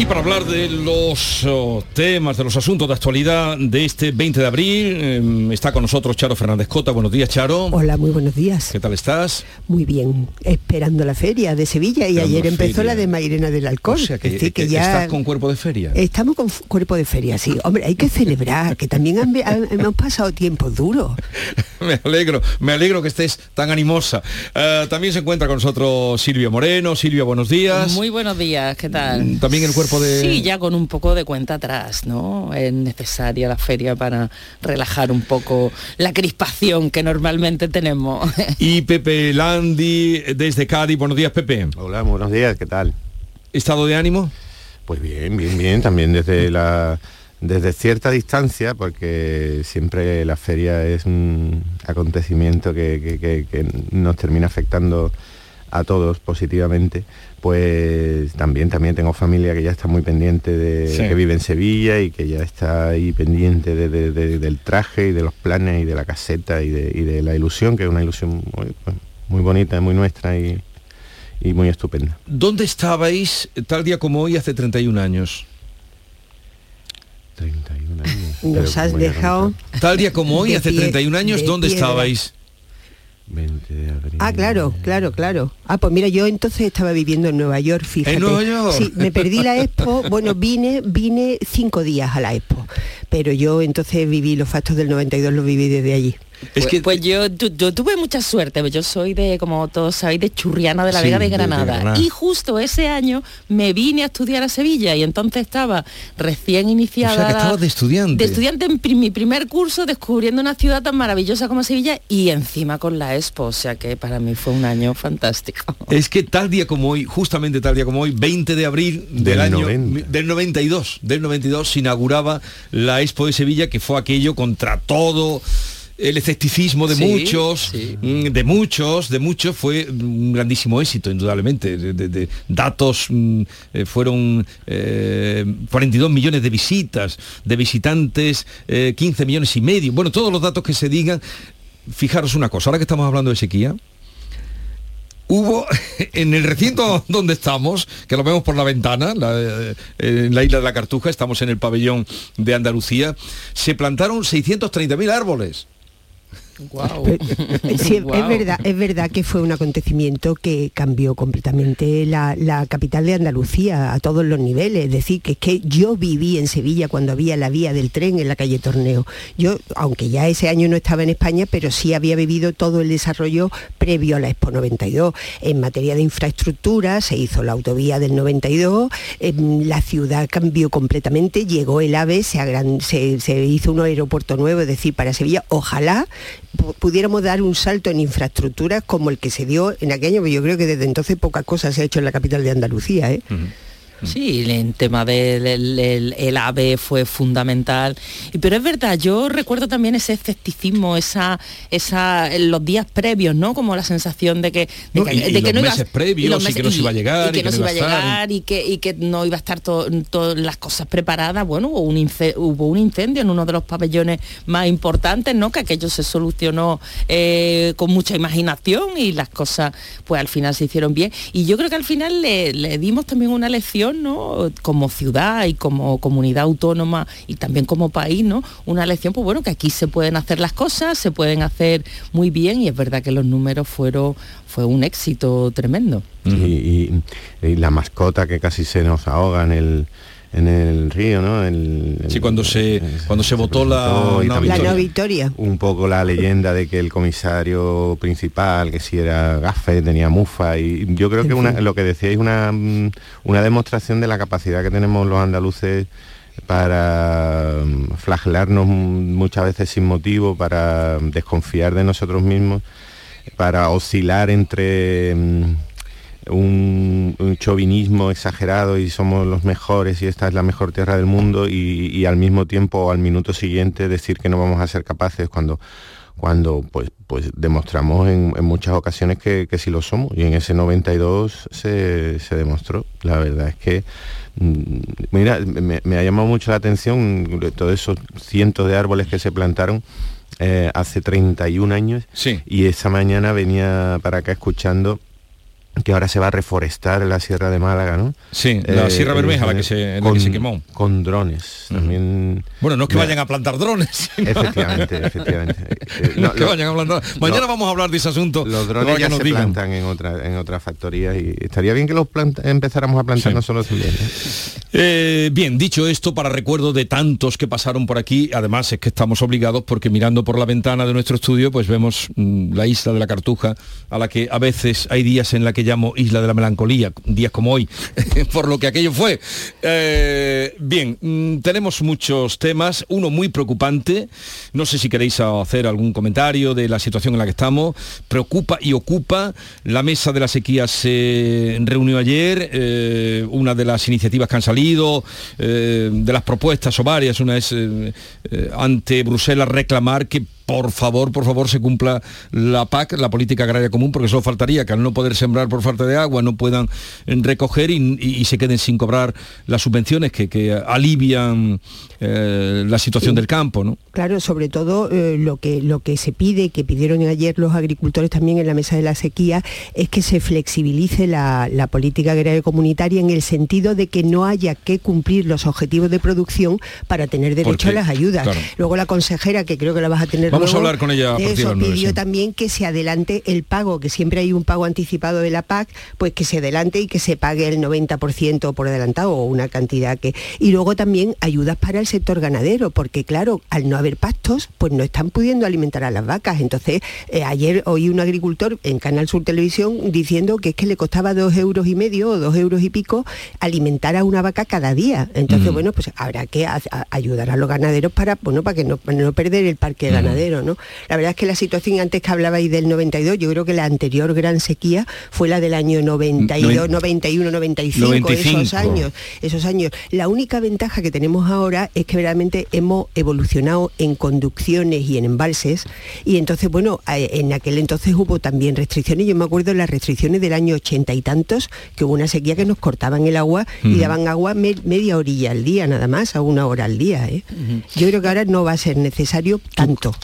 Y para hablar de los oh, temas, de los asuntos de actualidad de este 20 de abril, eh, está con nosotros Charo Fernández Cota. Buenos días, Charo. Hola, muy buenos días. ¿Qué tal estás? Muy bien, esperando la feria de Sevilla y ayer la empezó feria. la de Mairena del Alcor. O sea que, que que ya estás con cuerpo de feria. Estamos con cuerpo de feria, sí. Hombre, hay que celebrar, que también han- han- hemos pasado tiempos duros. [LAUGHS] Me alegro, me alegro que estés tan animosa. Eh, también se encuentra con nosotros Silvia Moreno. Silvia, buenos días. Muy buenos días, ¿qué tal? También el cuerpo de... Sí, ya con un poco de cuenta atrás, ¿no? Es necesaria la feria para relajar un poco la crispación que normalmente tenemos. [LAUGHS] Y Pepe Landi desde Cádiz. Buenos días, Pepe. Hola, buenos días, ¿qué tal? ¿Estado de ánimo? Pues bien, bien, bien, también desde la desde cierta distancia, porque siempre la feria es un acontecimiento que, que- que- que nos termina afectando a todos positivamente, pues también también tengo familia que ya está muy pendiente de Sí. que vive en Sevilla y que ya está ahí pendiente de- de- de- del traje y de los planes y de la caseta y de, y de la ilusión, que es una ilusión muy, pues, muy bonita, muy nuestra y, y muy estupenda. ¿Dónde estabais tal día como hoy hace 31 años? 31 años. Nos has dejado... Tal día como hoy de hace pie- 31 años, de ¿dónde piedra. estabais? 20 de abril. Ah, claro, claro, claro. Ah, pues mira, yo entonces estaba viviendo en Nueva York, fíjate. ¿En Nueva York? Sí, me perdí la Expo, [LAUGHS] bueno, vine, vine cinco días a la Expo, pero yo entonces viví los factos del 92, los viví desde allí. Pues, pues yo, tu- yo tuve mucha suerte, yo soy de, como todos sabéis, de Churriana de la Sí, Vega de de- de Granada. Y justo ese año me vine a estudiar a Sevilla y entonces estaba recién iniciada. O sea, que estabas de estudiante. De estudiante en pri- mi primer curso, descubriendo una ciudad tan maravillosa como Sevilla y encima con la Expo, o sea que para mí fue un año fantástico. [LAUGHS] Es que tal día como hoy, justamente tal día como hoy, 20 de abril del, Del año 90. del 92, del 92 se inauguraba la Expo de Sevilla, que fue aquello contra todo el escepticismo de Sí, muchos, mm, de muchos, de muchos, fue un grandísimo éxito, indudablemente. De, de- de datos mm, eh, fueron eh, 42 millones de visitas, de visitantes eh, 15 millones y medio. Bueno, todos los datos que se digan. Fijaros una cosa, ahora que estamos hablando de sequía, hubo [LAUGHS] en el recinto [LAUGHS] donde estamos, que lo vemos por la ventana, la, eh, en la isla de la Cartuja, estamos en el pabellón de Andalucía, se plantaron 630.000 árboles. Sí, es Guau. verdad, es verdad que fue un acontecimiento que cambió completamente la, la capital de Andalucía a todos los niveles. Es decir, que es que yo viví en Sevilla cuando había la vía del tren en la calle Torneo. Yo, aunque ya ese año no estaba en España, pero sí había vivido todo el desarrollo previo a la Expo 92. En materia de infraestructura se hizo la autovía del 92, em, la ciudad cambió completamente, llegó el AVE, se, agran- se- se hizo un aeropuerto nuevo, es decir, para Sevilla. Ojalá pudiéramos dar un salto en infraestructuras como el que se dio en aquel año, pero yo creo que desde entonces poca cosa se ha hecho en la capital de Andalucía. ¿eh? Sí, en tema del el, el- el AVE fue fundamental. Pero es verdad, yo recuerdo también ese escepticismo, esa, esa, los días previos, ¿no? Como la sensación de que, de No, que, y- y de que los iba- meses previos, y que no se iba a llegar, y que no se iba a llegar y que, y que no iba a estar to- todas las cosas preparadas. Bueno, hubo un, ince- hubo un incendio en uno de los pabellones más importantes, ¿no? Que aquello se solucionó eh, con mucha imaginación y las cosas, pues al final se hicieron bien. Y yo creo que al final le, le dimos también una lección, ¿no? Como ciudad y como comunidad autónoma y también como país, ¿no? Una lección, pues bueno, que aquí se pueden hacer las cosas, se pueden hacer muy bien y es verdad que los números fueron, fue un éxito tremendo. y la mascota que casi se nos ahoga en el en el río, ¿no? El- Sí, cuando se cuando se votó la, no, La no victoria. un poco la leyenda de que el comisario principal, que si era gafe, tenía mufa, y yo creo que una- lo que decíais una, una demostración de la capacidad que tenemos los andaluces para mm, flagelarnos muchas veces sin motivo, para desconfiar de nosotros mismos, para oscilar entre mm, un, un chauvinismo exagerado y somos los mejores y esta es la mejor tierra del mundo y, y al mismo tiempo al minuto siguiente decir que no vamos a ser capaces cuando cuando pues pues demostramos en, en muchas ocasiones que, que sí lo somos. Y en ese 92 se, se demostró. La verdad es que mm, mira me, me ha llamado mucho la atención de todos esos cientos de árboles que se plantaron eh, hace 31 años. Y esa mañana venía para acá escuchando que ahora se va a reforestar la Sierra de Málaga, ¿no? Sí, la Sierra Bermeja, la que se- la que se quemó. Con drones, también... Bueno, no es que vayan a plantar drones. Efectivamente, [LAUGHS] efectivamente. Eh, no no, es que lo- vayan a plantar. Mañana no. vamos a hablar de ese asunto. Los drones que ya se digan. plantan en otra en otras factorías y estaría bien que los planta- empezáramos a plantar nosotros también. ¿eh? Eh, bien, dicho esto, para recuerdo de tantos que pasaron por aquí, además es que estamos obligados porque mirando por la ventana de nuestro estudio, pues vemos mm, la isla de la Cartuja, a la que a veces hay días en la que llamo isla de la melancolía, días como hoy, [LAUGHS] por lo que aquello fue. Eh, bien, mm, tenemos muchos temas, uno muy preocupante, no sé si queréis hacer algún comentario de la situación en la que estamos, preocupa y ocupa, la mesa de la sequía se reunió ayer, eh, una de las iniciativas que han salido, eh, de las propuestas o varias, una es ante Bruselas reclamar que por favor, por favor, se cumpla la PAC, la política agraria común, porque solo faltaría que al no poder sembrar por falta de agua no puedan eh, recoger y, y- y se queden sin cobrar las subvenciones que, que alivian eh, la situación del campo, ¿no? Claro, sobre todo eh, lo, que, lo que se pide, que pidieron ayer los agricultores también en la mesa de la sequía, es que se flexibilice la, la política agraria comunitaria en el sentido de que no haya que cumplir los objetivos de producción para tener derecho a las ayudas. claro. Luego la consejera, que creo que la vas a tener Vamos a hablar con ella a de eso pidió también que se adelante el pago, que siempre hay un pago anticipado de la PAC, pues que se adelante y que se pague el 90% por adelantado o una cantidad que... Y luego también ayudas para el sector ganadero, porque claro, al no haber pastos, pues no están pudiendo alimentar a las vacas. Entonces, eh, ayer oí un agricultor en Canal Sur Televisión diciendo que es que le costaba dos euros y medio o dos euros y pico alimentar a una vaca cada día. Entonces, Mm. bueno, pues habrá que a- a- ayudar a los ganaderos para, bueno, para que no, para no perder el parque ganadero, ¿no? La verdad es que la situación antes que hablabais del 92, yo creo que la anterior gran sequía fue la del año 92, Noven- 91, 95, 95. esos años, esos años. La única ventaja que tenemos ahora es que verdaderamente hemos evolucionado en conducciones y en embalses y entonces, bueno, en aquel entonces hubo también restricciones. Yo me acuerdo de las restricciones del año 80 y tantos, que hubo una sequía que nos cortaban el agua y daban agua me- media orilla al día, nada más, a una hora al día. ¿eh? Yo creo que ahora no va a ser necesario tanto.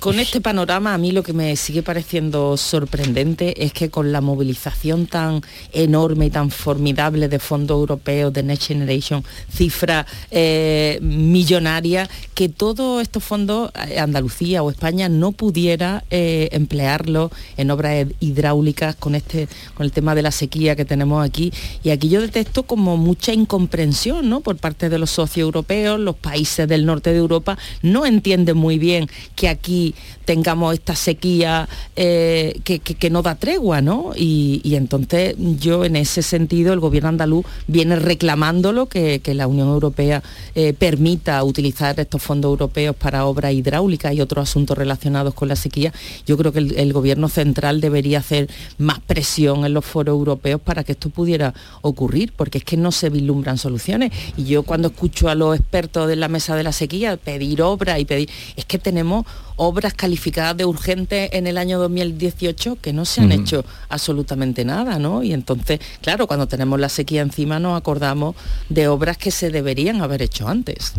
Con [LAUGHS] este panorama a mí lo que me sigue pareciendo sorprendente es que con la movilización tan enorme y tan formidable de fondos europeos, de Next Generation, cifras eh, millonarias, que todos estos fondos, eh, Andalucía o España, no pudiera eh, emplearlos en obras hidráulicas con, este, con el tema de la sequía que tenemos aquí. Y aquí yo detecto como mucha incomprensión ¿no? por parte de los socios europeos, los países del norte de Europa no entienden muy bien que aquí tengamos esta sequía eh, que, que- no da tregua, ¿no? Y, y entonces yo en ese sentido el gobierno andaluz viene reclamándolo que, que la Unión Europea eh, permita utilizar estos fondos europeos para obras hidráulicas y otros asuntos relacionados con la sequía. Yo creo que el, el gobierno central debería hacer más presión en los foros europeos para que esto pudiera ocurrir, porque es que no se vislumbran soluciones. Y yo cuando escucho a los expertos de la mesa de la sequía pedir obras y pedir, es que tenemos obras calificadas de urgentes en el año 2018 que no se han hecho absolutamente nada, ¿no? Y entonces, claro, cuando tenemos la sequía encima nos acordamos de obras que se deberían haber hecho antes.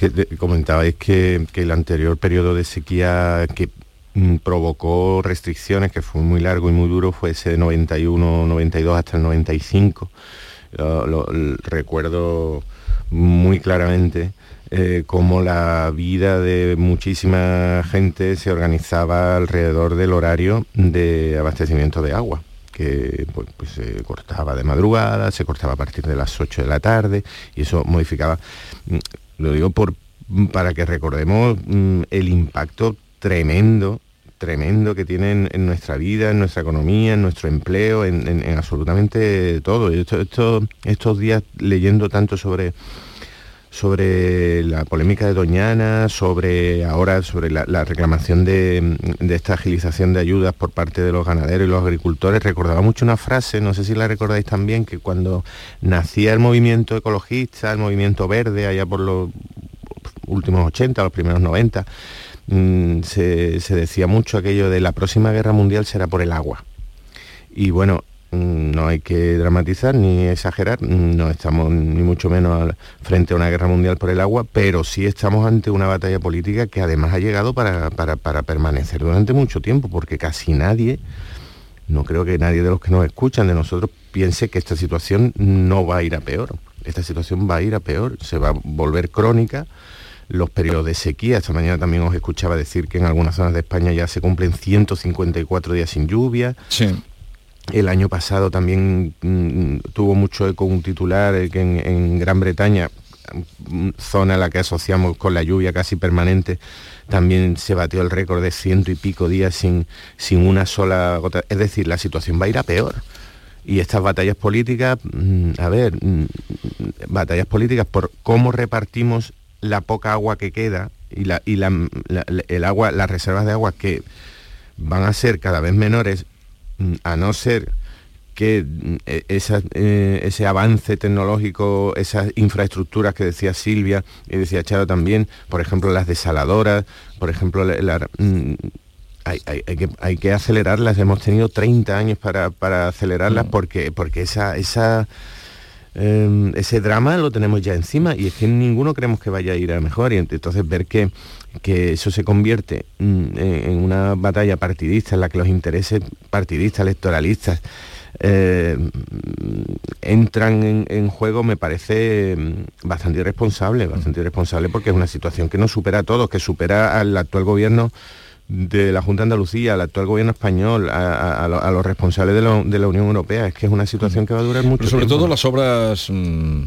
Que de- comentabais que, que el anterior periodo de sequía que mm, provocó restricciones, que fue muy largo y muy duro, fue ese de 91, 92 hasta el 95. Lo, recuerdo muy claramente eh, cómo la vida de muchísima gente se organizaba alrededor del horario de abastecimiento de agua que pues, pues, se cortaba de madrugada, se cortaba a partir de las 8 de la tarde y eso modificaba. Mm, Lo digo por, mm, para que recordemos mm, el impacto tremendo tremendo que tienen en nuestra vida, en nuestra economía, en nuestro empleo, en, en- en absolutamente todo. Esto- esto- estos días leyendo tanto sobre sobre la polémica de Doñana, sobre ahora sobre la, la reclamación de, de esta agilización de ayudas por parte de los ganaderos y los agricultores, recordaba mucho una frase, no sé si la recordáis también, que cuando nacía el movimiento ecologista, el movimiento verde, allá por los últimos 80, los primeros 90, mm, se, decía mucho aquello de la próxima guerra mundial será por el agua. Y bueno, no hay que dramatizar ni exagerar, mm, no estamos ni mucho menos frente a una guerra mundial por el agua, pero sí estamos ante una batalla política que además ha llegado para, para- para permanecer durante mucho tiempo, porque casi nadie, no creo que nadie de los que nos escuchan, de nosotros, piense que esta situación no va a ir a peor. Esta situación va a ir a peor, se va a volver crónica. Los periodos de sequía, esta mañana también os escuchaba decir que en algunas zonas de España ya se cumplen 154 días sin lluvia. El año pasado también mm, tuvo mucho eco un titular que en, Gran Bretaña, mm, zona a la que asociamos con la lluvia casi permanente, también se batió el récord de ciento y pico días sin, sin una sola gota. Es decir, la situación va a ir a peor. Y estas batallas políticas, mm, a ver, batallas políticas por cómo repartimos la poca agua que queda y, la, y la- el agua, las reservas de agua que van a ser cada vez menores, a no ser que mm, e- esa, eh, ese avance tecnológico, esas infraestructuras que decía Silvia y decía Charo también, por ejemplo las desaladoras, por ejemplo la- la- mm, hay, hay- hay que, hay que acelerarlas, hemos tenido 30 años para, para acelerarlas porque, porque esa, esa, eh, ese drama lo tenemos ya encima y es que ninguno creemos que vaya a ir a mejor y ent- entonces ver que, que eso se convierte mm, en en una batalla partidista en la que los intereses partidistas, electoralistas, eh, entran en, en juego me parece mm, bastante irresponsable, bastante irresponsable porque es una situación que nos supera a todos, que supera al actual gobierno de la Junta de Andalucía, al actual gobierno español, a, a- a lo- a los responsables de, lo- de la Unión Europea. Es que es una situación que va a durar mucho Pero sobre tiempo. todo las obras mm,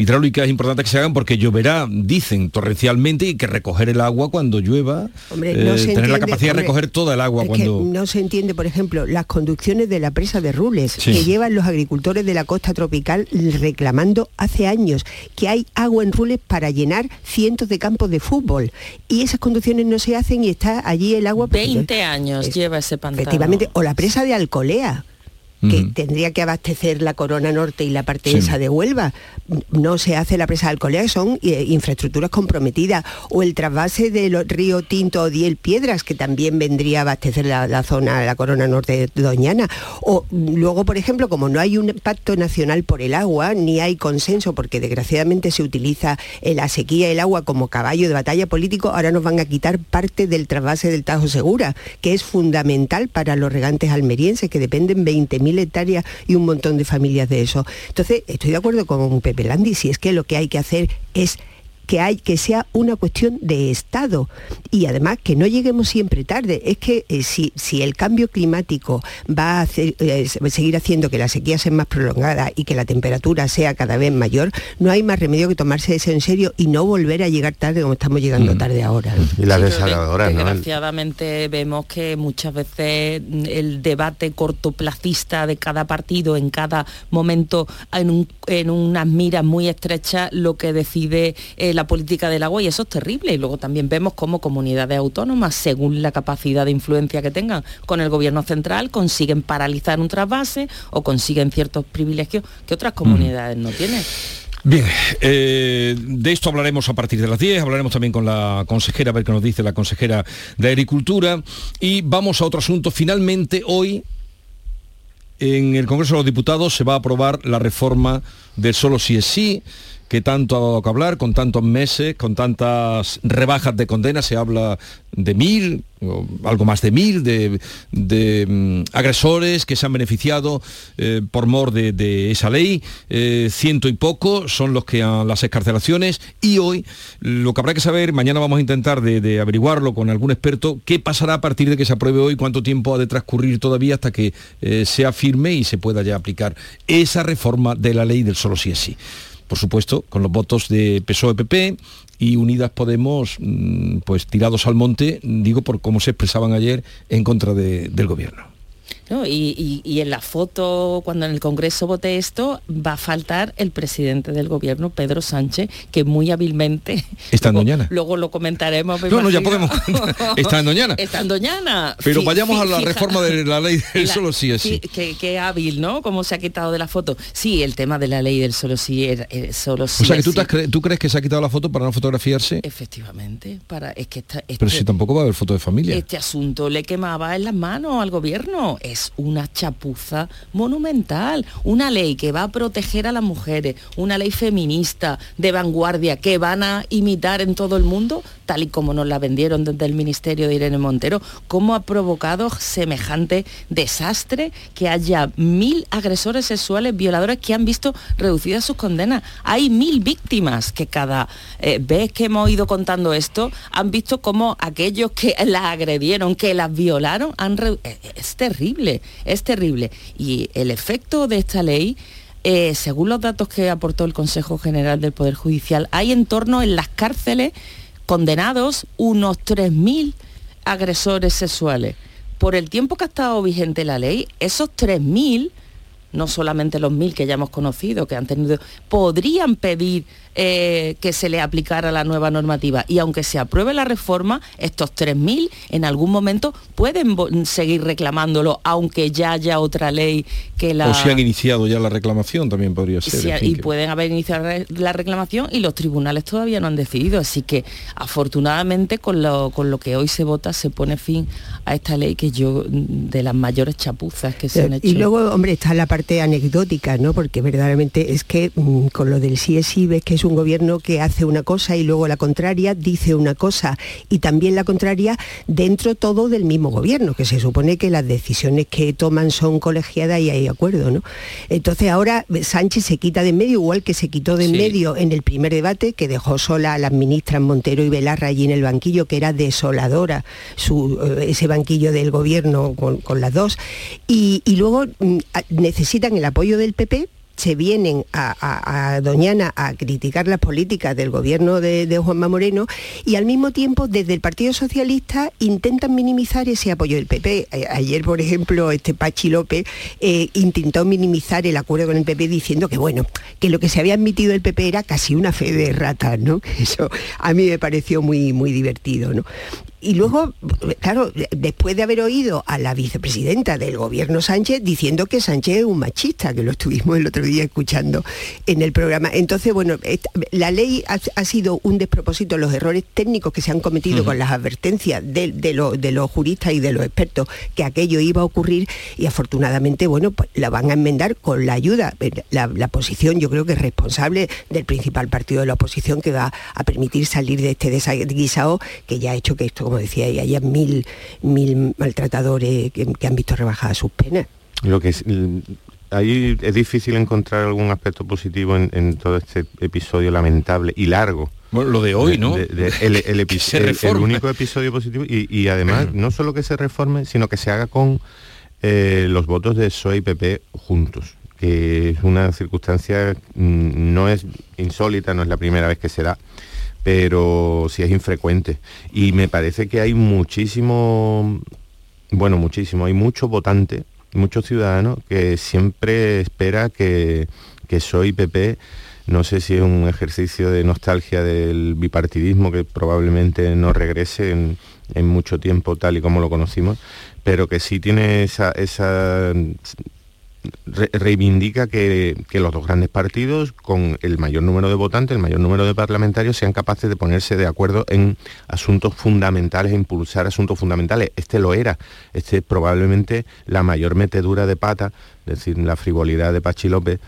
hidráulicas es importante que se hagan porque lloverá, dicen, torrencialmente y que recoger el agua cuando llueva, Hombre, eh, se tener la capacidad hombre, de recoger toda el agua Es que cuando... no se entiende, por ejemplo, las conducciones de la presa de Rules Sí. que llevan los agricultores de la costa tropical reclamando hace años que hay agua en Rules para llenar cientos de campos de fútbol y esas conducciones no se hacen y está allí el agua. pues, 20 años lleva ese pantano. Efectivamente, o la presa de Alcolea que tendría que abastecer la corona norte y la parte Sí. esa de Huelva. No se hace la presa de Alcolea, son eh, infraestructuras comprometidas. O el trasvase del río Tinto o Diel Piedras, que también vendría a abastecer la, la zona, la corona norte de Doñana. O mm, luego, por ejemplo, como no hay un pacto nacional por el agua, ni hay consenso, porque desgraciadamente se utiliza la sequía y el agua como caballo de batalla político, ahora nos van a quitar parte del trasvase del Tajo Segura, que es fundamental para los regantes almerienses, que dependen 20.000 hectáreas y un montón de familias de eso. Entonces, estoy de acuerdo con Pepe Landi, si es que lo que hay que hacer es que hay que sea una cuestión de Estado y además que no lleguemos siempre tarde. Es que eh, si, si el cambio climático va a hacer- eh, seguir haciendo que la sequía sea más prolongada y que la temperatura sea cada vez mayor, no hay más remedio que tomarse eso en serio y no volver a llegar tarde como estamos llegando tarde ahora. Y las Sí, desaladoras, ¿no? El- Desgraciadamente vemos que muchas veces mm, el debate cortoplacista de cada partido en cada momento en, un- en unas miras muy estrechas lo que decide eh, la política del agua y eso es terrible. Y luego también vemos cómo comunidades autónomas, según la capacidad de influencia que tengan con el gobierno central, consiguen paralizar un trasvase o consiguen ciertos privilegios que otras comunidades no tienen. Bien, eh, de esto hablaremos a partir de las 10, hablaremos también con la consejera, a ver qué nos dice la consejera de Agricultura. Y vamos a otro asunto. Finalmente, hoy en el Congreso de los Diputados se va a aprobar la reforma del solo si es sí, que tanto ha dado que hablar, con tantos meses, con tantas rebajas de condena, se habla de mil, o algo más de mil, de, mm, agresores que se han beneficiado eh, por mor de, esa ley, eh, ciento y poco son los que han las escarcelaciones y hoy lo que habrá que saber, mañana vamos a intentar de, averiguarlo con algún experto, qué pasará a partir de que se apruebe hoy, cuánto tiempo ha de transcurrir todavía hasta que eh, sea firme y se pueda ya aplicar esa reforma de la ley del solo sí es sí por supuesto, con los votos de PSOE-PP y Unidas Podemos, mm, pues tirados al monte, digo por cómo se expresaban ayer en contra de- del gobierno. ¿No? Y, y- y en la foto, cuando en el Congreso vote esto, va a faltar el presidente del gobierno, Pedro Sánchez, que muy hábilmente... Está en Doñana. luego lo comentaremos. me No, no, ya podemos [LAUGHS] Está en Doñana. Está en Doñana. Pero vayamos a la fija- reforma de la ley del La- solo sí es sí. Qué, qué hábil, ¿no? Cómo se ha quitado de la foto. Sí, el tema de la ley del solo sí, era- eh, solo sí O sea que es tú, sí. cre- tú crees que se ha quitado la foto para no fotografiarse, Efectivamente, para, es que esta- pero este- si tampoco va a haber foto de familia. este asunto le quemaba en las manos al gobierno. Es una chapuza monumental. Una ley que va a proteger a las mujeres, una ley feminista de vanguardia que van a imitar en todo el mundo, tal y como nos la vendieron desde el Ministerio de Irene Montero. ¿Cómo ha provocado semejante desastre que haya mil agresores sexuales, violadores que han visto reducidas sus condenas? Hay mil víctimas que cada eh, vez que hemos ido contando esto han visto cómo aquellos que [LAUGHS] las agredieron, que las violaron, han re- eh, es terrible, es terrible. Y el efecto de esta ley, eh, según los datos que aportó el Consejo General del Poder Judicial, hay en torno en las cárceles condenados unos 3.000 agresores sexuales. Por el tiempo que ha estado vigente la ley, esos 3.000 no solamente los mil que ya hemos conocido, que han tenido, podrían pedir eh, que se le aplicara la nueva normativa. Y aunque se apruebe la reforma, estos 3.000 en algún momento pueden seguir reclamándolo, aunque ya haya otra ley que la... O si han iniciado ya la reclamación también podría ser. Fin, y que- pueden haber iniciado la reclamación y los tribunales todavía no han decidido. Así que afortunadamente con lo, con lo que hoy se vota se pone fin a esta ley que yo de las mayores chapuzas que se han hecho. Y luego, hombre, está la parte anecdótica, ¿no? Porque verdaderamente es que mm, con lo del sí es sí ves que es un gobierno que hace una cosa y luego la contraria, dice una cosa y también la contraria dentro todo del mismo gobierno, que se supone que las decisiones que toman son colegiadas y hay acuerdo, ¿no? Entonces ahora Sánchez se quita de en medio, igual que se quitó de en medio en el primer debate, que dejó sola a las ministras Montero y Belarra allí en el banquillo, que era desoladora su, eh, ese banquillo del gobierno con, las dos. Y, y luego mm, necesitan el apoyo del PP se vienen a, Doñana a criticar las políticas del gobierno de, Juanma Moreno y al mismo tiempo desde el Partido Socialista intentan minimizar ese apoyo del PP. ayer, por ejemplo, este Pachi López eh, intentó minimizar el acuerdo con el PP diciendo que bueno, que lo que se había admitido el PP era casi una fe de ratas, ¿no? [LAUGHS] Eso a mí me pareció muy, muy divertido, ¿no? Y luego, claro, después de haber oído a la vicepresidenta del gobierno Sánchez diciendo que Sánchez es un machista, que lo estuvimos el otro día escuchando en el programa. Entonces, bueno, la ley ha, sido un despropósito, los errores técnicos que se han cometido con las advertencias de, los juristas y de los expertos que aquello iba a ocurrir y afortunadamente, bueno, pues la van a enmendar con la ayuda. La, la posición yo creo que es responsable del principal partido de la oposición que va a permitir salir de este desaguisado que ya ha hecho que esto como decía, y haya mil, mil maltratadores que, han visto rebajadas sus penas. Lo que es, ahí es difícil encontrar algún aspecto positivo en, todo este episodio lamentable y largo. Bueno, lo de hoy, ¿no? el, el, [LAUGHS] único episodio positivo y, además no solo que se reforme, sino que se haga con eh, los votos de PSOE y PP juntos, que es una circunstancia, mm, no es insólita, no es la primera vez que se da pero sí es infrecuente. Y me parece que hay muchísimo, bueno, muchísimo, hay muchos votantes, muchos ciudadanos que siempre espera que, que soy PP no sé si es un ejercicio de nostalgia del bipartidismo que probablemente no regrese en, mucho tiempo tal y como lo conocimos, pero que sí tiene esa, esa reivindica que, los dos grandes partidos, con el mayor número de votantes, el mayor número de parlamentarios, sean capaces de ponerse de acuerdo en asuntos fundamentales, impulsar asuntos fundamentales. Este lo era, este es probablemente la mayor metedura de pata, es decir, la frivolidad de Pachi López,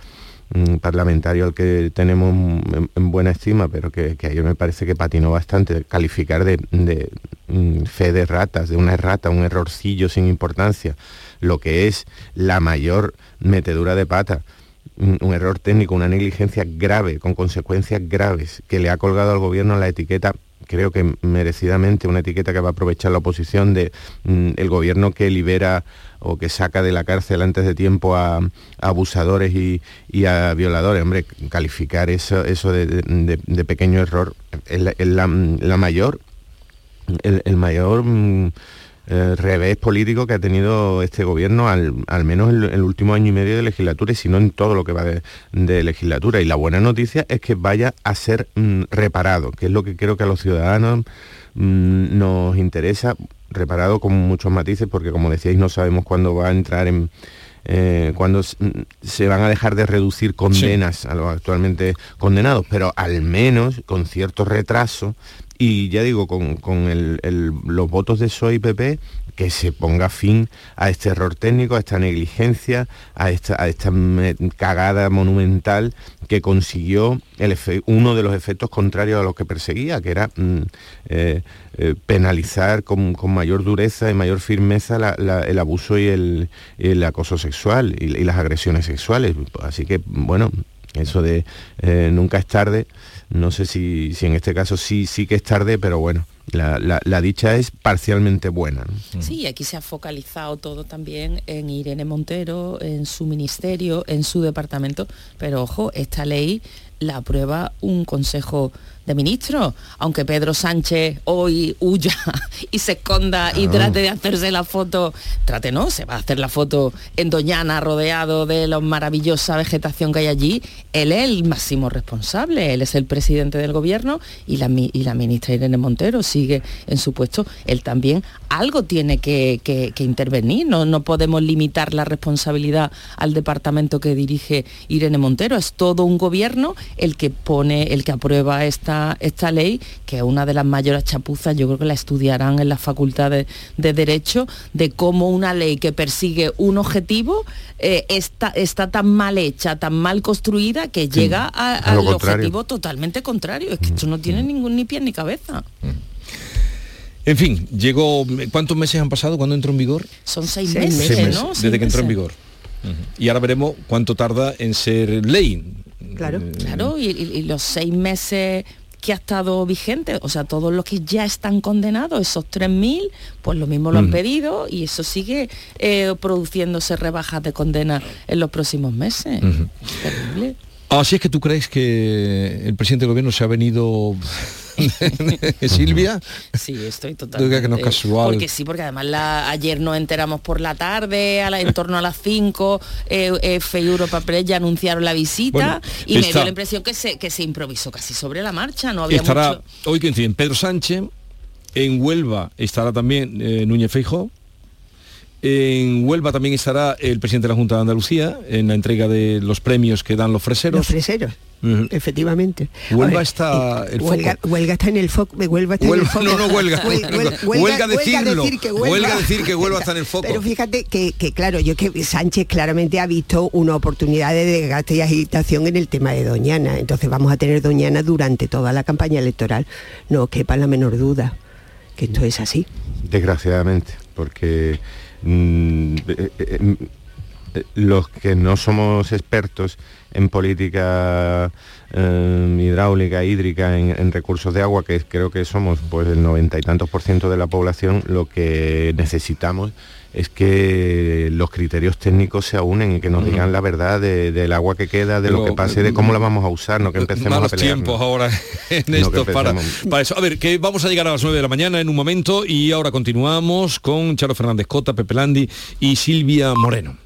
parlamentario al que tenemos en, buena estima, pero que, que, a mí me parece que patinó bastante, calificar de, de mm, fe de ratas, de una errata, un errorcillo sin importancia, lo que es la mayor metedura de pata, un, error técnico, una negligencia grave, con consecuencias graves, que le ha colgado al gobierno la etiqueta creo que merecidamente una etiqueta que va a aprovechar la oposición de mm, gobierno que libera o que saca de la cárcel antes de tiempo a, abusadores y, a violadores. Hombre, calificar eso, eso de, pequeño error es la, mayor, el, mayor mm, eh, revés político que ha tenido este gobierno, al, menos en el, último año y medio de legislatura y si no en todo lo que va de, legislatura. Y la buena noticia es que vaya a ser mm, reparado, que es lo que creo que a los ciudadanos mm, nos interesa, reparado con muchos matices, porque como decíais no sabemos cuándo va a entrar en... Eh, cuando mm, se van a dejar de reducir condenas a los actualmente condenados, pero al menos con cierto retraso y ya digo, con, los votos de PSOE y PP, que se ponga fin a este error técnico, a esta negligencia, a esta, cagada monumental que consiguió uno de los efectos contrarios a los que perseguía, que era mm, eh, eh, penalizar con, mayor dureza y mayor firmeza el abuso y el, acoso sexual y, las agresiones sexuales. Así que, bueno, eso de eh, nunca es tarde no sé si, en este caso sí, sí que es tarde, pero bueno, la, dicha es parcialmente buena. Sí, aquí se ha focalizado todo también en Irene Montero, en su ministerio, en su departamento, pero ojo, esta ley la aprueba un consejo de ministro, aunque Pedro Sánchez hoy huya [LAUGHS] y se esconda y trate de hacerse la foto, trate no, se va a hacer la foto en Doñana rodeado de la maravillosa vegetación que hay allí, él es el máximo responsable, él es el presidente del gobierno y la, y la ministra Irene Montero sigue en su puesto, él también algo tiene que, intervenir, no, no podemos limitar la responsabilidad al departamento que dirige Irene Montero, es todo un gobierno el que pone, el que aprueba esta esta, esta ley, que es una de las mayores chapuzas, yo creo que la estudiarán en las facultades de Derecho, de cómo una ley que persigue un objetivo eh, está, está tan mal hecha, tan mal construida, que llega a- a lo al objetivo totalmente contrario. Es que esto no tiene ningún ni pie ni cabeza. En fin, llegó. ¿Cuántos meses han pasado? ¿Cuándo entró en vigor? Son seis, Seis meses, meses, ¿no? Seis desde que entró en vigor. Y ahora veremos cuánto tarda en ser ley. Claro, claro, y los seis meses que ha estado vigente, o sea, todos los que ya están condenados, esos 3.000, pues lo mismo lo han pedido y eso sigue eh, produciéndose rebajas de condena en los próximos meses. Ujú. Terrible. Así es que tú crees que el presidente del gobierno se ha venido [LAUGHS] Silvia. Sí, estoy totalmente. que no es casual. Porque sí, porque además la- ayer nos enteramos por la tarde, a la- en torno a las 5, eh, F y Europa Press ya anunciaron la visita Bueno, y me dio la impresión que se, que se improvisó casi sobre la marcha, no había Estará mucho... hoy coinciden Pedro Sánchez, en Huelva estará también eh, Núñez Feijóo. En Huelva también estará el presidente de la Junta de Andalucía en la entrega de los premios que dan los freseros. Los freseros, Efectivamente. Huelva Ahora, está el huelga, foco. huelga está en el foco. Huelva está Huelva- en el foco. no, no, huelga. Huel- huel- Huelga decirlo. decir que Huelga decir que Huelva está en el [LAUGHS] foco. Pero fíjate que, que, claro, yo que Sánchez claramente ha visto una oportunidad de desgaste y agitación en el tema de Doñana. Entonces vamos a tener Doñana durante toda la campaña electoral. No quepa la menor duda que esto es así. Desgraciadamente, porque mm, eh, eh, eh, los que no somos expertos en política eh, hidráulica, hídrica, en, en recursos de agua, que creo que somos pues el noventa y tantos por ciento de la población, lo que necesitamos es que los criterios técnicos se unen y que nos digan la verdad de- del agua que queda, de lo Pero, que pase, de cómo la vamos a usar, no que empecemos malos a pelear. tiempos ahora [LAUGHS] en No, esto para, para eso. A ver, que vamos a llegar a las 9 de la mañana en un momento y ahora continuamos con Charo Fernández Cota, Pepe Landi y Silvia Moreno.